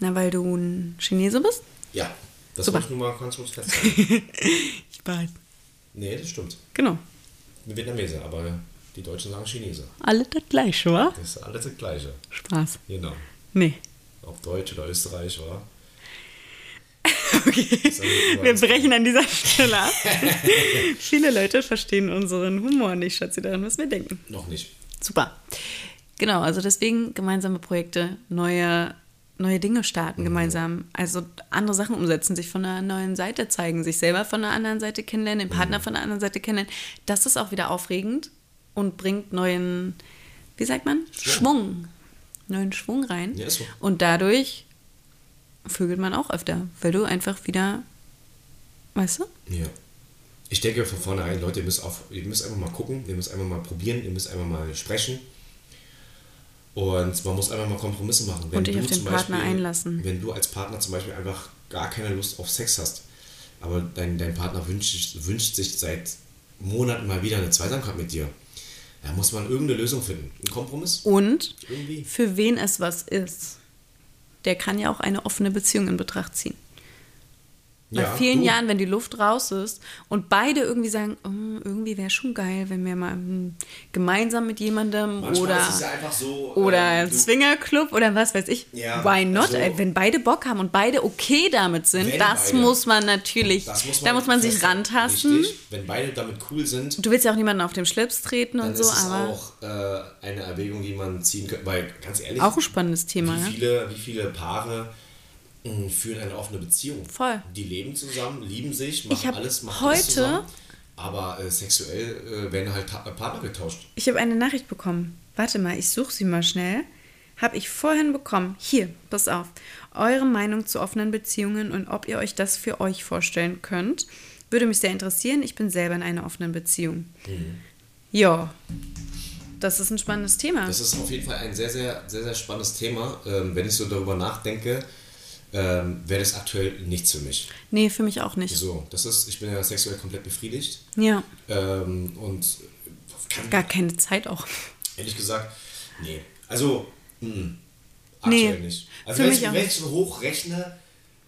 Speaker 1: Na, weil du ein Chinese bist?
Speaker 2: ja. Das
Speaker 1: Super.
Speaker 2: muss ich nur mal ganz kurz festhalten.
Speaker 1: Ich weiß.
Speaker 2: nee, das stimmt.
Speaker 1: Genau.
Speaker 2: Eine Vietnamese, aber die Deutschen sagen Chinese.
Speaker 1: Alle das gleiche, wa?
Speaker 2: Das ist alles das Gleiche.
Speaker 1: Spaß.
Speaker 2: Genau.
Speaker 1: Nee.
Speaker 2: Ob Deutsch oder Österreich, war.
Speaker 1: Okay. Wir brechen an dieser Stelle ab. Viele Leute verstehen unseren Humor nicht, Schatzi, daran müssen wir denken.
Speaker 2: Noch nicht.
Speaker 1: Super. Genau, also deswegen gemeinsame Projekte, neue, neue Dinge starten gemeinsam. Also andere Sachen umsetzen, sich von einer neuen Seite zeigen, sich selber von einer anderen Seite kennenlernen, den Partner von einer anderen Seite kennenlernen. Das ist auch wieder aufregend und bringt neuen, wie sagt man?
Speaker 2: Schwung.
Speaker 1: Schwung. Neuen Schwung rein.
Speaker 2: Ja, so.
Speaker 1: Und dadurch vögelt man auch öfter, weil du einfach wieder, weißt du?
Speaker 2: Ja. Ich denke von vornherein, Leute, ihr müsst, auf, ihr müsst einfach mal gucken, ihr müsst einfach mal probieren, ihr müsst einfach mal sprechen. Und man muss einfach mal Kompromisse machen.
Speaker 1: Und dich auf den Partner
Speaker 2: Beispiel-
Speaker 1: einlassen.
Speaker 2: Wenn du als Partner zum Beispiel einfach gar keine Lust auf Sex hast, aber dein, dein Partner wünscht, wünscht sich seit Monaten mal wieder eine Zweisamkeit mit dir, da muss man irgendeine Lösung finden. Ein Kompromiss?
Speaker 1: Und
Speaker 2: Irgendwie.
Speaker 1: für wen es was ist, der kann ja auch eine offene Beziehung in Betracht ziehen. Nach vielen
Speaker 2: du.
Speaker 1: Jahren, wenn die Luft raus ist und beide irgendwie sagen, oh, irgendwie wäre schon geil, wenn wir mal hm, gemeinsam mit jemandem
Speaker 2: Manchmal
Speaker 1: oder,
Speaker 2: ja so.
Speaker 1: oder
Speaker 2: ähm,
Speaker 1: Swingerclub oder was weiß ich.
Speaker 2: Ja,
Speaker 1: Why not?
Speaker 2: also-
Speaker 1: ey, wenn beide Bock haben und beide okay damit sind, das
Speaker 2: beide.
Speaker 1: muss man natürlich,
Speaker 2: muss man
Speaker 1: da muss man sich rantasten.
Speaker 2: Richtig. Wenn beide damit cool sind,
Speaker 1: Du willst ja auch niemanden auf dem Schlips treten und so,
Speaker 2: ist es
Speaker 1: aber
Speaker 2: auch äh, eine Erwägung, die man ziehen könnte. Weil ganz ehrlich,
Speaker 1: auch ein spannendes Thema.
Speaker 2: wie,
Speaker 1: Ja?
Speaker 2: viele, wie viele Paare führen eine offene Beziehung?
Speaker 1: Voll.
Speaker 2: Die leben zusammen, lieben sich, machen alles, machen alles
Speaker 1: heute-
Speaker 2: zusammen. Aber äh, sexuell äh, werden halt Partner getauscht.
Speaker 1: Ich habe eine Nachricht bekommen. Warte mal, ich suche sie mal schnell. Habe ich vorhin bekommen. Hier, pass auf. Eure Meinung zu offenen Beziehungen und ob ihr euch das für euch vorstellen könnt. Würde mich sehr interessieren. Ich bin selber in einer offenen Beziehung. Ja, das ist ein spannendes Thema.
Speaker 2: Das ist auf jeden Fall ein sehr, sehr, sehr, sehr spannendes Thema. Ähm, wenn ich so darüber nachdenke, ähm, wäre das aktuell nichts für mich.
Speaker 1: nee, für mich auch nicht.
Speaker 2: So, das ist, ich bin ja sexuell komplett befriedigt.
Speaker 1: Ja,
Speaker 2: Ähm, und kann,
Speaker 1: gar keine Zeit auch.
Speaker 2: ehrlich gesagt, nee. Also, mh,
Speaker 1: Nee,
Speaker 2: aktuell nicht. Also wenn ich, wenn ich so hochrechne,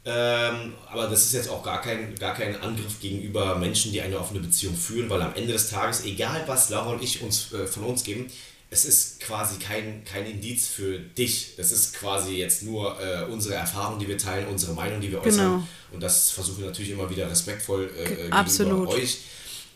Speaker 2: Ähm, aber das ist jetzt auch gar kein, gar kein Angriff gegenüber Menschen, die eine offene Beziehung führen, weil am Ende des Tages, egal was Laura und ich uns äh, von uns geben, es ist quasi kein, kein Indiz für dich. Das ist quasi jetzt nur äh, unsere Erfahrung, die wir teilen, unsere Meinung, die wir äußern.
Speaker 1: Genau.
Speaker 2: Und das versuchen wir natürlich immer wieder respektvoll äh, äh, gegenüber
Speaker 1: Absolut.
Speaker 2: euch.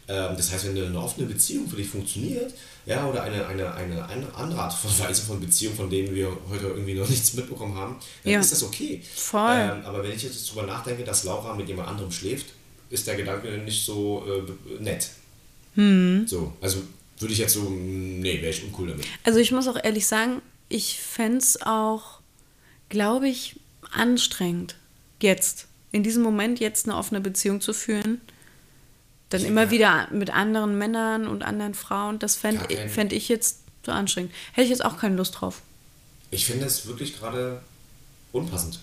Speaker 2: Ähm, das heißt, wenn eine offene Beziehung für dich funktioniert, ja, oder eine, eine, eine, eine andere Art von Weise von Beziehung, von denen wir heute irgendwie noch nichts mitbekommen haben, dann
Speaker 1: Ja.
Speaker 2: ist das okay.
Speaker 1: Voll.
Speaker 2: Ähm, aber wenn ich jetzt drüber nachdenke, dass Laura mit jemand anderem schläft, ist der Gedanke nicht so äh, nett.
Speaker 1: Hm.
Speaker 2: So, also würde ich jetzt so, nee, wäre ich uncool damit.
Speaker 1: Also ich muss auch ehrlich sagen, ich fände es auch, glaube ich, anstrengend, jetzt, in diesem Moment jetzt eine offene Beziehung zu führen. Dann
Speaker 2: Ja.
Speaker 1: immer wieder mit anderen Männern und anderen Frauen. Das fände
Speaker 2: kein-
Speaker 1: fänd ich jetzt so anstrengend. Hätte ich jetzt auch keine Lust drauf.
Speaker 2: Ich finde es wirklich gerade unpassend.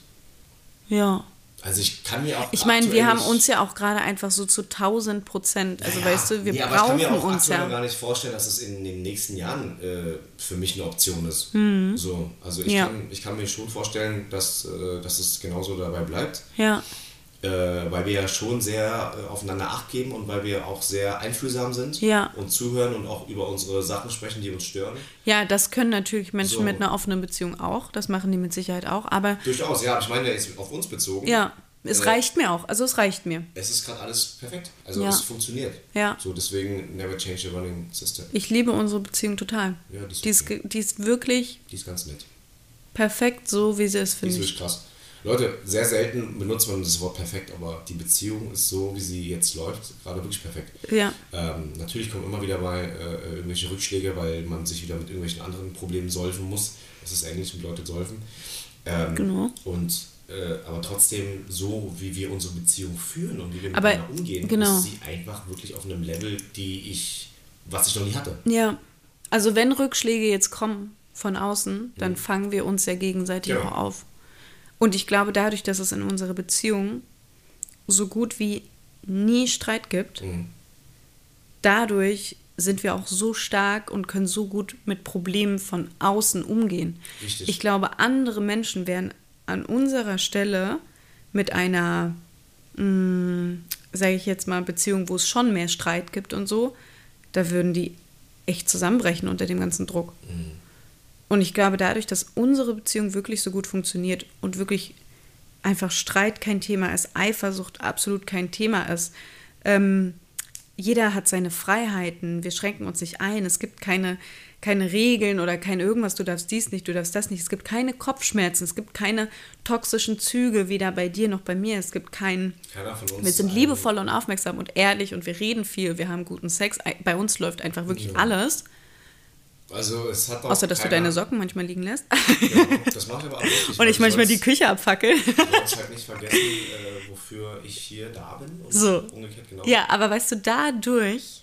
Speaker 1: Ja.
Speaker 2: Also ich kann mir auch.
Speaker 1: Ich meine, wir haben uns ja auch gerade einfach so zu 1000 Prozent. Also
Speaker 2: Ja,
Speaker 1: weißt du, wir
Speaker 2: nee, aber ich kann
Speaker 1: brauchen
Speaker 2: mir auch
Speaker 1: uns ja.
Speaker 2: gar nicht vorstellen, dass es in den nächsten Jahren äh, für mich eine Option ist. So, also ich,
Speaker 1: Mhm. Ja.
Speaker 2: kann, ich kann mir schon vorstellen, dass, äh, dass es genauso dabei bleibt.
Speaker 1: Ja,
Speaker 2: weil wir ja schon sehr äh, aufeinander Acht geben und weil wir auch sehr einfühlsam sind
Speaker 1: Ja.
Speaker 2: und zuhören und auch über unsere Sachen sprechen, die uns stören.
Speaker 1: ja, das können natürlich Menschen
Speaker 2: So.
Speaker 1: mit einer offenen Beziehung auch. Das machen die mit Sicherheit auch. Aber
Speaker 2: Durchaus, ja, ich meine jetzt auf uns bezogen.
Speaker 1: ja, es
Speaker 2: Äh,
Speaker 1: reicht mir auch. Also es reicht mir.
Speaker 2: Es ist gerade alles perfekt. Also
Speaker 1: Ja.
Speaker 2: es funktioniert.
Speaker 1: Ja.
Speaker 2: So, deswegen never change the running system.
Speaker 1: Ich liebe unsere Beziehung total.
Speaker 2: Ja, die ist
Speaker 1: die, ist,
Speaker 2: okay.
Speaker 1: die ist wirklich
Speaker 2: Die ist ganz nett.
Speaker 1: perfekt, so wie sie ist,
Speaker 2: Die
Speaker 1: finde
Speaker 2: ist
Speaker 1: ich.
Speaker 2: wirklich krass. Leute, sehr selten benutzt man das Wort perfekt, aber die Beziehung ist so, wie sie jetzt läuft, gerade wirklich perfekt.
Speaker 1: Ja,
Speaker 2: Ähm, natürlich kommen immer wieder mal äh, irgendwelche Rückschläge, weil man sich wieder mit irgendwelchen anderen Problemen solven muss. Das ist Englisch mit Leute solven. Ähm,
Speaker 1: Genau.
Speaker 2: Und, äh, aber trotzdem, so wie wir unsere Beziehung führen und wie wir
Speaker 1: Aber,
Speaker 2: miteinander umgehen,
Speaker 1: genau.
Speaker 2: ist sie einfach wirklich auf einem Level, die ich, was ich noch nie hatte.
Speaker 1: ja. Also wenn Rückschläge jetzt kommen von außen, dann fangen wir uns ja gegenseitig
Speaker 2: Genau.
Speaker 1: auch auf. Und ich glaube, dadurch, dass es in unserer Beziehung so gut wie nie Streit gibt,
Speaker 2: Mhm.
Speaker 1: dadurch sind wir auch so stark und können so gut mit Problemen von außen umgehen.
Speaker 2: Richtig.
Speaker 1: Ich glaube, andere Menschen wären an unserer Stelle mit einer, sage ich jetzt mal, Beziehung, wo es schon mehr Streit gibt und so, da würden die echt zusammenbrechen unter dem ganzen Druck. Und ich glaube, dadurch, dass unsere Beziehung wirklich so gut funktioniert und wirklich einfach Streit kein Thema ist, Eifersucht absolut kein Thema ist, ähm, jeder hat seine Freiheiten, wir schränken uns nicht ein, es gibt keine, keine Regeln oder kein irgendwas, du darfst dies nicht, du darfst das nicht, es gibt keine Kopfschmerzen, es gibt keine toxischen Züge, weder bei dir noch bei mir, es gibt keinen, wir sind liebevoll und aufmerksam und ehrlich und wir reden viel, wir haben guten Sex, bei uns läuft einfach wirklich
Speaker 2: Ja.
Speaker 1: alles,
Speaker 2: Also es hat auch
Speaker 1: außer dass du deine Socken manchmal liegen lässt
Speaker 2: Genau, das mache ich aber auch wirklich.
Speaker 1: und ich manchmal die Küche abfackel.
Speaker 2: Du sollst halt nicht vergessen, äh, wofür ich hier da bin
Speaker 1: So.
Speaker 2: umgekehrt genau.
Speaker 1: Ja, aber weißt du, dadurch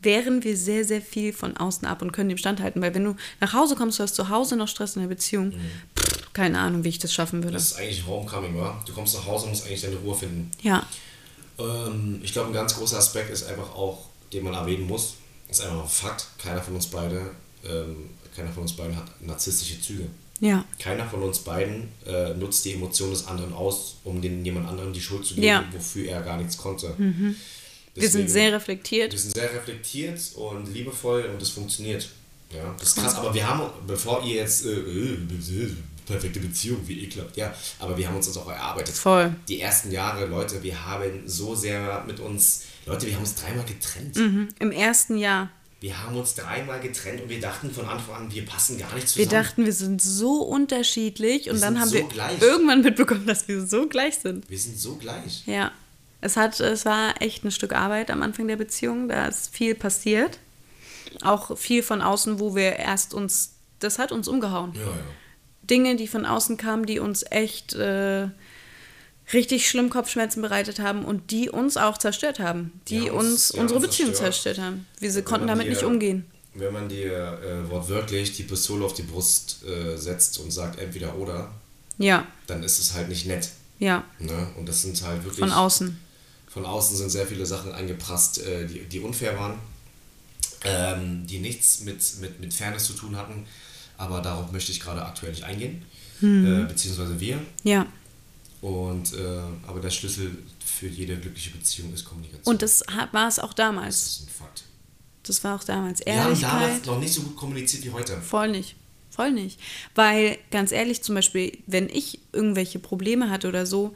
Speaker 1: wehren wir sehr, sehr viel von außen ab und können dem standhalten. Weil wenn du nach Hause kommst, du hast zu Hause noch Stress in der Beziehung, pff, keine Ahnung, wie ich das schaffen würde.
Speaker 2: Mhm. Das ist eigentlich Homecoming, wa? Du kommst nach Hause und musst eigentlich deine Ruhe finden.
Speaker 1: ja,
Speaker 2: Ähm, ich ähm, keiner von uns beiden hat narzisstische Züge.
Speaker 1: ja,
Speaker 2: Keiner von uns beiden äh, nutzt die Emotionen des anderen aus, um den jemand anderem die Schuld zu geben,
Speaker 1: Ja.
Speaker 2: wofür er gar nichts konnte.
Speaker 1: wir sind sehr reflektiert.
Speaker 2: Wir sind sehr reflektiert und liebevoll und es funktioniert. Ja, das ist krass. Aber wir haben, bevor ihr jetzt äh, äh, perfekte Beziehung, wie ekelhaft, ja, aber wir haben uns das auch erarbeitet.
Speaker 1: Voll.
Speaker 2: Die ersten Jahre, Leute, wir haben so sehr mit uns, Leute, wir haben uns dreimal getrennt.
Speaker 1: Mhm. Im ersten Jahr.
Speaker 2: Wir haben uns dreimal getrennt und wir dachten von Anfang an, wir passen gar nicht
Speaker 1: Wir
Speaker 2: zusammen.
Speaker 1: dachten, wir sind so unterschiedlich und
Speaker 2: Wir
Speaker 1: dann
Speaker 2: sind
Speaker 1: haben
Speaker 2: so
Speaker 1: wir
Speaker 2: gleich.
Speaker 1: irgendwann mitbekommen, dass wir so gleich sind.
Speaker 2: wir sind so gleich.
Speaker 1: Ja. Es, hat, es war echt ein Stück Arbeit am Anfang der Beziehung. Da ist viel passiert. Auch viel von außen, wo wir erst uns. Das hat uns umgehauen.
Speaker 2: Ja, ja.
Speaker 1: Dinge, die von außen kamen, die uns echt äh, richtig schlimm Kopfschmerzen bereitet haben und die uns auch zerstört haben. Die
Speaker 2: Ja,
Speaker 1: uns,
Speaker 2: uns- ja,
Speaker 1: unsere
Speaker 2: uns
Speaker 1: Beziehung
Speaker 2: zerstört.
Speaker 1: zerstört haben. Wir
Speaker 2: Wenn
Speaker 1: konnten damit
Speaker 2: die,
Speaker 1: nicht
Speaker 2: äh,
Speaker 1: umgehen.
Speaker 2: Wenn man dir äh, wortwörtlich die Pistole auf die Brust äh, setzt und sagt entweder oder,
Speaker 1: Ja,
Speaker 2: dann ist es halt nicht nett.
Speaker 1: ja,
Speaker 2: Ne? Und das sind halt wirklich.
Speaker 1: von außen.
Speaker 2: Von außen sind sehr viele Sachen eingeprasst, äh, die, die unfair waren, ähm, die nichts mit, mit, mit Fairness zu tun hatten. Aber darauf möchte ich gerade aktuell nicht eingehen.
Speaker 1: Hm.
Speaker 2: Äh, beziehungsweise wir.
Speaker 1: Ja,
Speaker 2: Und, äh, aber der Schlüssel für jede glückliche Beziehung ist Kommunikation.
Speaker 1: Und das war es auch damals.
Speaker 2: das ist ein Fakt.
Speaker 1: Das war auch damals.
Speaker 2: Wir haben
Speaker 1: Ehrlichkeit.
Speaker 2: damals noch nicht so gut kommuniziert wie heute.
Speaker 1: Voll nicht. Voll nicht. Weil, ganz ehrlich, zum Beispiel, wenn ich irgendwelche Probleme hatte oder so,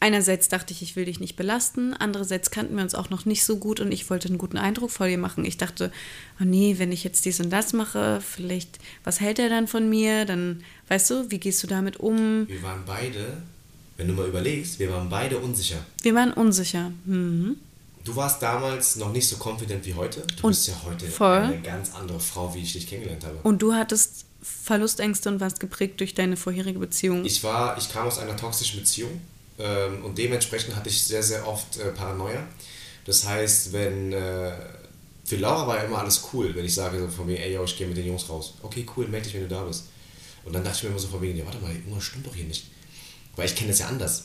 Speaker 1: einerseits dachte ich, ich will dich nicht belasten, andererseits kannten wir uns auch noch nicht so gut und ich wollte einen guten Eindruck vor dir machen. Ich dachte, oh nee, wenn ich jetzt dies und das mache, vielleicht, was hält er dann von mir? Dann, weißt du, wie gehst du damit um?
Speaker 2: Wir waren beide, wenn du mal überlegst, wir waren beide unsicher.
Speaker 1: Wir waren unsicher. Mhm.
Speaker 2: Du warst damals noch nicht so confident wie heute. Du
Speaker 1: Und
Speaker 2: bist ja heute
Speaker 1: voll.
Speaker 2: eine ganz andere Frau, wie ich dich kennengelernt habe.
Speaker 1: Und du hattest Verlustängste und warst geprägt durch deine vorherige Beziehung.
Speaker 2: Ich war, ich kam aus einer toxischen Beziehung ähm, und dementsprechend hatte ich sehr, sehr oft äh, Paranoia. Das heißt, wenn äh, für Laura war ja immer alles cool, wenn ich sage so von mir, ey, yo, ich gehe mit den Jungs raus. Okay, cool, melde dich, wenn du da bist. Und dann dachte ich mir immer so von wegen, ja, warte mal, irgendwas stimmt doch hier nicht. Weil ich kenne das ja anders.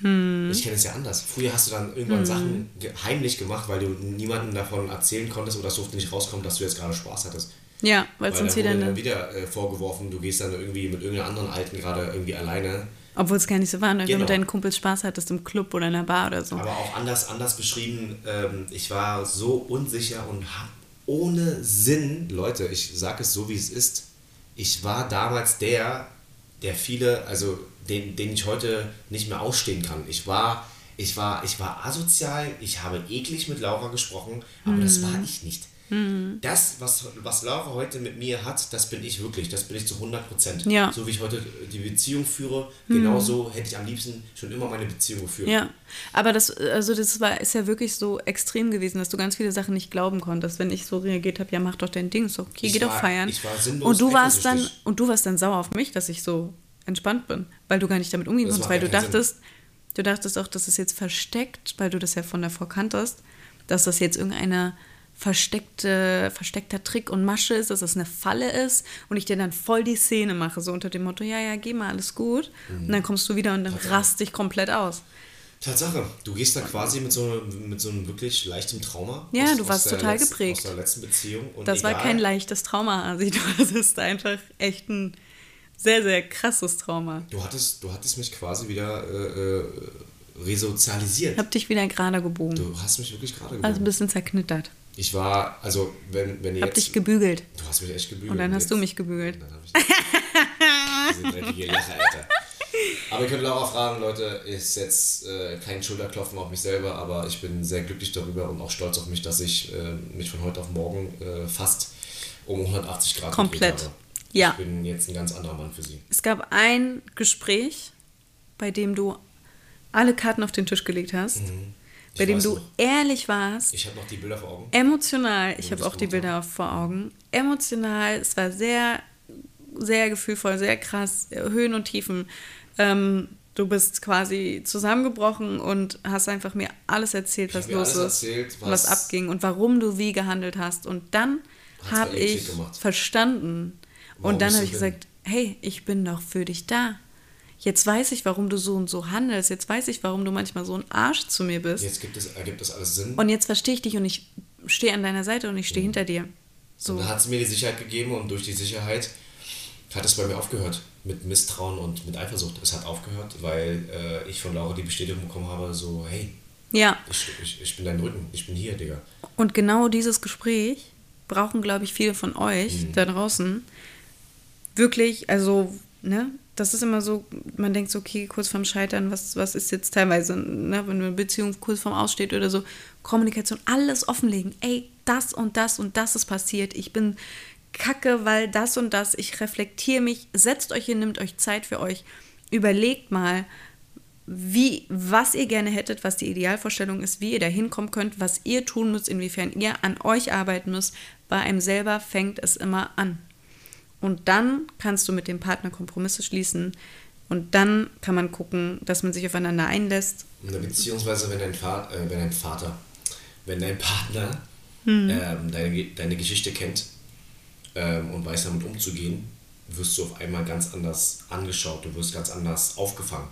Speaker 2: Ich kenne es ja anders. Früher hast du dann irgendwann Sachen ge- heimlich gemacht, weil du niemandem davon erzählen konntest oder es durfte nicht rauskommen, dass du jetzt gerade Spaß hattest.
Speaker 1: ja, weil es
Speaker 2: Weil
Speaker 1: uns
Speaker 2: dann
Speaker 1: wieder
Speaker 2: dann wieder äh, vorgeworfen, du gehst dann irgendwie mit irgendeiner anderen Alten gerade irgendwie alleine.
Speaker 1: Obwohl es gar nicht so war, ne? wenn du
Speaker 2: Genau.
Speaker 1: mit deinen Kumpels Spaß hattest im Club oder in der Bar oder so.
Speaker 2: Aber auch anders, anders beschrieben, ähm, ich war so unsicher und hab ohne Sinn, Leute, ich sage es so wie es ist, ich war damals der, der viele, also den, den ich heute nicht mehr ausstehen kann. Ich war, ich war, ich war asozial, ich habe eklig mit Laura gesprochen, aber das war ich nicht. Das, was, was Laura heute mit mir hat, das bin ich wirklich, das bin ich zu 100 Prozent.
Speaker 1: Ja.
Speaker 2: So wie ich heute die Beziehung führe, genauso hätte ich am liebsten schon immer meine Beziehung geführt.
Speaker 1: Ja, aber das, also das war, ist ja wirklich so extrem gewesen, dass du ganz viele Sachen nicht glauben konntest. Wenn ich so reagiert habe, ja, mach doch dein Ding, ist doch okay,
Speaker 2: Ich
Speaker 1: geh doch
Speaker 2: war-
Speaker 1: feiern.
Speaker 2: ich war sinnlos
Speaker 1: und du warst dann und du warst dann sauer auf mich, dass ich so entspannt bin, weil du gar nicht damit umgehen konntest, weil du dachtest, du dachtest auch, das ist jetzt versteckt, weil du das ja von davor kanntest, dass das jetzt irgendeine versteckte, versteckter Trick und Masche ist, dass das eine Falle ist und ich dir dann voll die Szene mache, so unter dem Motto, ja, ja, geh mal, alles gut.
Speaker 2: Mhm.
Speaker 1: Und dann kommst du wieder und dann rast dich komplett aus.
Speaker 2: Tatsache, du gehst da quasi mit so, mit so einem wirklich leichtem Trauma.
Speaker 1: Ja, du warst total
Speaker 2: letz-
Speaker 1: geprägt.
Speaker 2: Aus der letzten Beziehung. Und
Speaker 1: Das war
Speaker 2: egal,
Speaker 1: kein leichtes Trauma, Asi. Du hattest einfach echt ein sehr, sehr krasses Trauma.
Speaker 2: Du hattest, du hattest mich quasi wieder äh, äh, resozialisiert.
Speaker 1: Ich hab dich wieder gerade gebogen.
Speaker 2: Du hast mich wirklich gerade
Speaker 1: Also
Speaker 2: gebogen.
Speaker 1: ein bisschen zerknittert.
Speaker 2: Ich war, also wenn, wenn ihr
Speaker 1: Hab
Speaker 2: jetzt...
Speaker 1: dich gebügelt.
Speaker 2: du hast mich echt gebügelt.
Speaker 1: Und dann hast
Speaker 2: jetzt,
Speaker 1: du mich gebügelt.
Speaker 2: Dann hab ich diese dreckige Lache, Alter. Aber ihr könnt Laura fragen, Leute, ist jetzt äh, kein Schulterklopfen auf mich selber, aber ich bin sehr glücklich darüber und auch stolz auf mich, dass ich äh, mich von heute auf morgen äh, fast um 180 Grad
Speaker 1: Komplett.
Speaker 2: habe.
Speaker 1: Ja.
Speaker 2: Ich bin jetzt ein ganz anderer Mann für sie.
Speaker 1: Es gab ein Gespräch, bei dem du alle Karten auf den Tisch gelegt hast,
Speaker 2: Mhm.
Speaker 1: Bei dem du
Speaker 2: noch.
Speaker 1: ehrlich warst,
Speaker 2: Ich habe noch die Bilder vor Augen.
Speaker 1: emotional, ich habe auch die Bilder vor Augen, emotional, es war sehr, sehr gefühlvoll, sehr krass, Höhen und Tiefen. Ähm, du bist quasi zusammengebrochen und hast einfach mir alles erzählt, was los ist,
Speaker 2: erzählt,
Speaker 1: was,
Speaker 2: was-
Speaker 1: abging und warum du wie gehandelt hast. Und dann habe ich verstanden.
Speaker 2: Warum
Speaker 1: und dann habe ich gesagt, hey, ich bin doch für dich da. Jetzt weiß ich, warum du so und so handelst. Jetzt weiß ich, warum du manchmal so ein Arsch zu mir bist.
Speaker 2: Jetzt gibt es, ergibt das alles Sinn.
Speaker 1: Und jetzt verstehe ich dich und ich stehe an deiner Seite und ich
Speaker 2: Mhm.
Speaker 1: stehe hinter dir.
Speaker 2: Und
Speaker 1: So.
Speaker 2: dann hat es mir die Sicherheit gegeben und durch die Sicherheit hat es bei mir aufgehört mit Misstrauen und mit Eifersucht. Es hat aufgehört, weil äh, ich von Laura die Bestätigung bekommen habe, so, hey,
Speaker 1: Ja.
Speaker 2: ich, ich, ich bin dein Rücken, ich bin hier, Digga.
Speaker 1: Und genau dieses Gespräch brauchen, glaube ich, viele von euch
Speaker 2: Mhm.
Speaker 1: da draußen. Wirklich, also, ne? Das ist immer so, man denkt so, okay, kurz vorm Scheitern, was, was ist jetzt teilweise, ne, wenn eine Beziehung kurz vorm Aussteht oder so, Kommunikation, alles offenlegen. Ey, das und das und das ist passiert. Ich bin kacke, weil das und das, ich reflektiere mich, setzt euch hin, nimmt euch Zeit für euch, überlegt mal, wie, was ihr gerne hättet, was die Idealvorstellung ist, wie ihr da hinkommen könnt, was ihr tun müsst, inwiefern ihr an euch arbeiten müsst. Bei einem selber fängt es immer an. Und dann kannst du mit dem Partner Kompromisse schließen und dann kann man gucken, dass man sich aufeinander einlässt.
Speaker 2: Beziehungsweise, wenn dein, Vater, äh, wenn dein Vater, wenn dein Partner
Speaker 1: Hm.
Speaker 2: ähm, deine, deine Geschichte kennt ähm, und weiß damit umzugehen, wirst du auf einmal ganz anders angeschaut, du wirst ganz anders aufgefangen.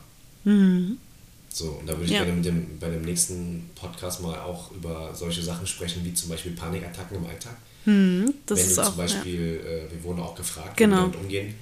Speaker 2: So, und da würde ich
Speaker 1: Ja.
Speaker 2: gerne mit dem, bei dem nächsten Podcast mal auch über solche Sachen sprechen, wie zum Beispiel Panikattacken im Alltag.
Speaker 1: Hm, das
Speaker 2: Wenn
Speaker 1: ist
Speaker 2: du
Speaker 1: auch.
Speaker 2: zum Beispiel, äh, wir wurden auch gefragt,
Speaker 1: Genau.
Speaker 2: wie wir damit umgehen,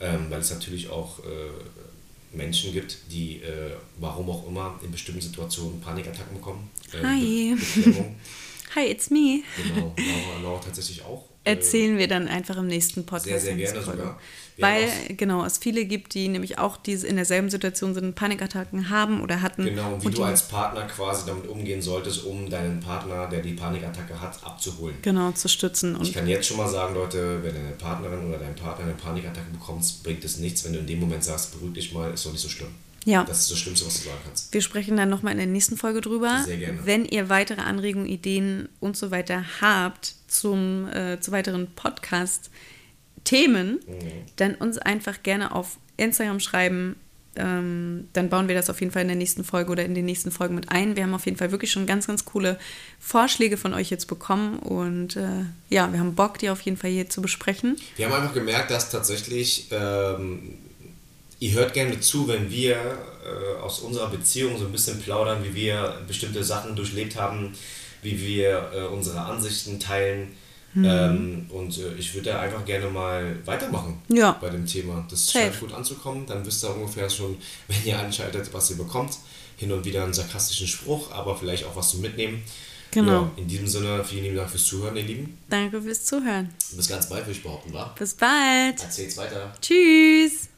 Speaker 2: ähm, weil es natürlich auch äh, Menschen gibt, die, äh, warum auch immer, in bestimmten Situationen Panikattacken bekommen. Äh,
Speaker 1: Hi.
Speaker 2: Be
Speaker 1: Hi, it's me.
Speaker 2: Genau, Laura, Laura tatsächlich auch.
Speaker 1: Erzählen wir dann einfach im nächsten Podcast.
Speaker 2: Sehr, sehr gerne sogar.
Speaker 1: Weil,
Speaker 2: haben
Speaker 1: genau, es viele gibt, die nämlich auch diese in derselben Situation sind, Panikattacken haben oder hatten.
Speaker 2: Genau, wie
Speaker 1: und
Speaker 2: du als Partner quasi damit umgehen solltest, um deinen Partner, der die Panikattacke hat, abzuholen.
Speaker 1: Genau, zu stützen.
Speaker 2: Ich
Speaker 1: Und
Speaker 2: kann jetzt schon mal sagen, Leute, wenn deine Partnerin oder dein Partner eine Panikattacke bekommst, bringt es nichts, wenn du in dem Moment sagst, beruhig dich mal, ist doch nicht so schlimm.
Speaker 1: ja.
Speaker 2: Das ist das Schlimmste, was du sagen kannst.
Speaker 1: Wir sprechen dann nochmal in der nächsten Folge drüber.
Speaker 2: Sehr gerne.
Speaker 1: Wenn ihr weitere Anregungen, Ideen und so weiter habt zum, äh, zu weiteren Podcast-Themen,
Speaker 2: Mhm.
Speaker 1: dann uns einfach gerne auf Instagram schreiben. Ähm, dann bauen wir das auf jeden Fall in der nächsten Folge oder in den nächsten Folgen mit ein. Wir haben auf jeden Fall wirklich schon ganz, ganz coole Vorschläge von euch jetzt bekommen und äh, ja, wir haben Bock, die auf jeden Fall hier zu besprechen.
Speaker 2: Wir haben einfach gemerkt, dass tatsächlich, ähm, ihr hört gerne zu, wenn wir äh, aus unserer Beziehung so ein bisschen plaudern, wie wir bestimmte Sachen durchlebt haben, wie wir äh, unsere Ansichten teilen.
Speaker 1: Mhm.
Speaker 2: Ähm, und äh, ich würde da einfach gerne mal weitermachen
Speaker 1: Ja.
Speaker 2: bei dem Thema. Das
Speaker 1: Safe.
Speaker 2: scheint gut anzukommen. Dann wisst ihr ungefähr schon, wenn ihr anschaltet, was ihr bekommt. Hin und wieder einen sarkastischen Spruch, aber vielleicht auch was zum Mitnehmen.
Speaker 1: Genau.
Speaker 2: Ja, in diesem Sinne, vielen lieben Dank fürs Zuhören, ihr Lieben.
Speaker 1: Danke fürs Zuhören.
Speaker 2: Bis ganz bald, würde ich behaupten, wa?
Speaker 1: Bis bald.
Speaker 2: Erzählt's weiter.
Speaker 1: Tschüss.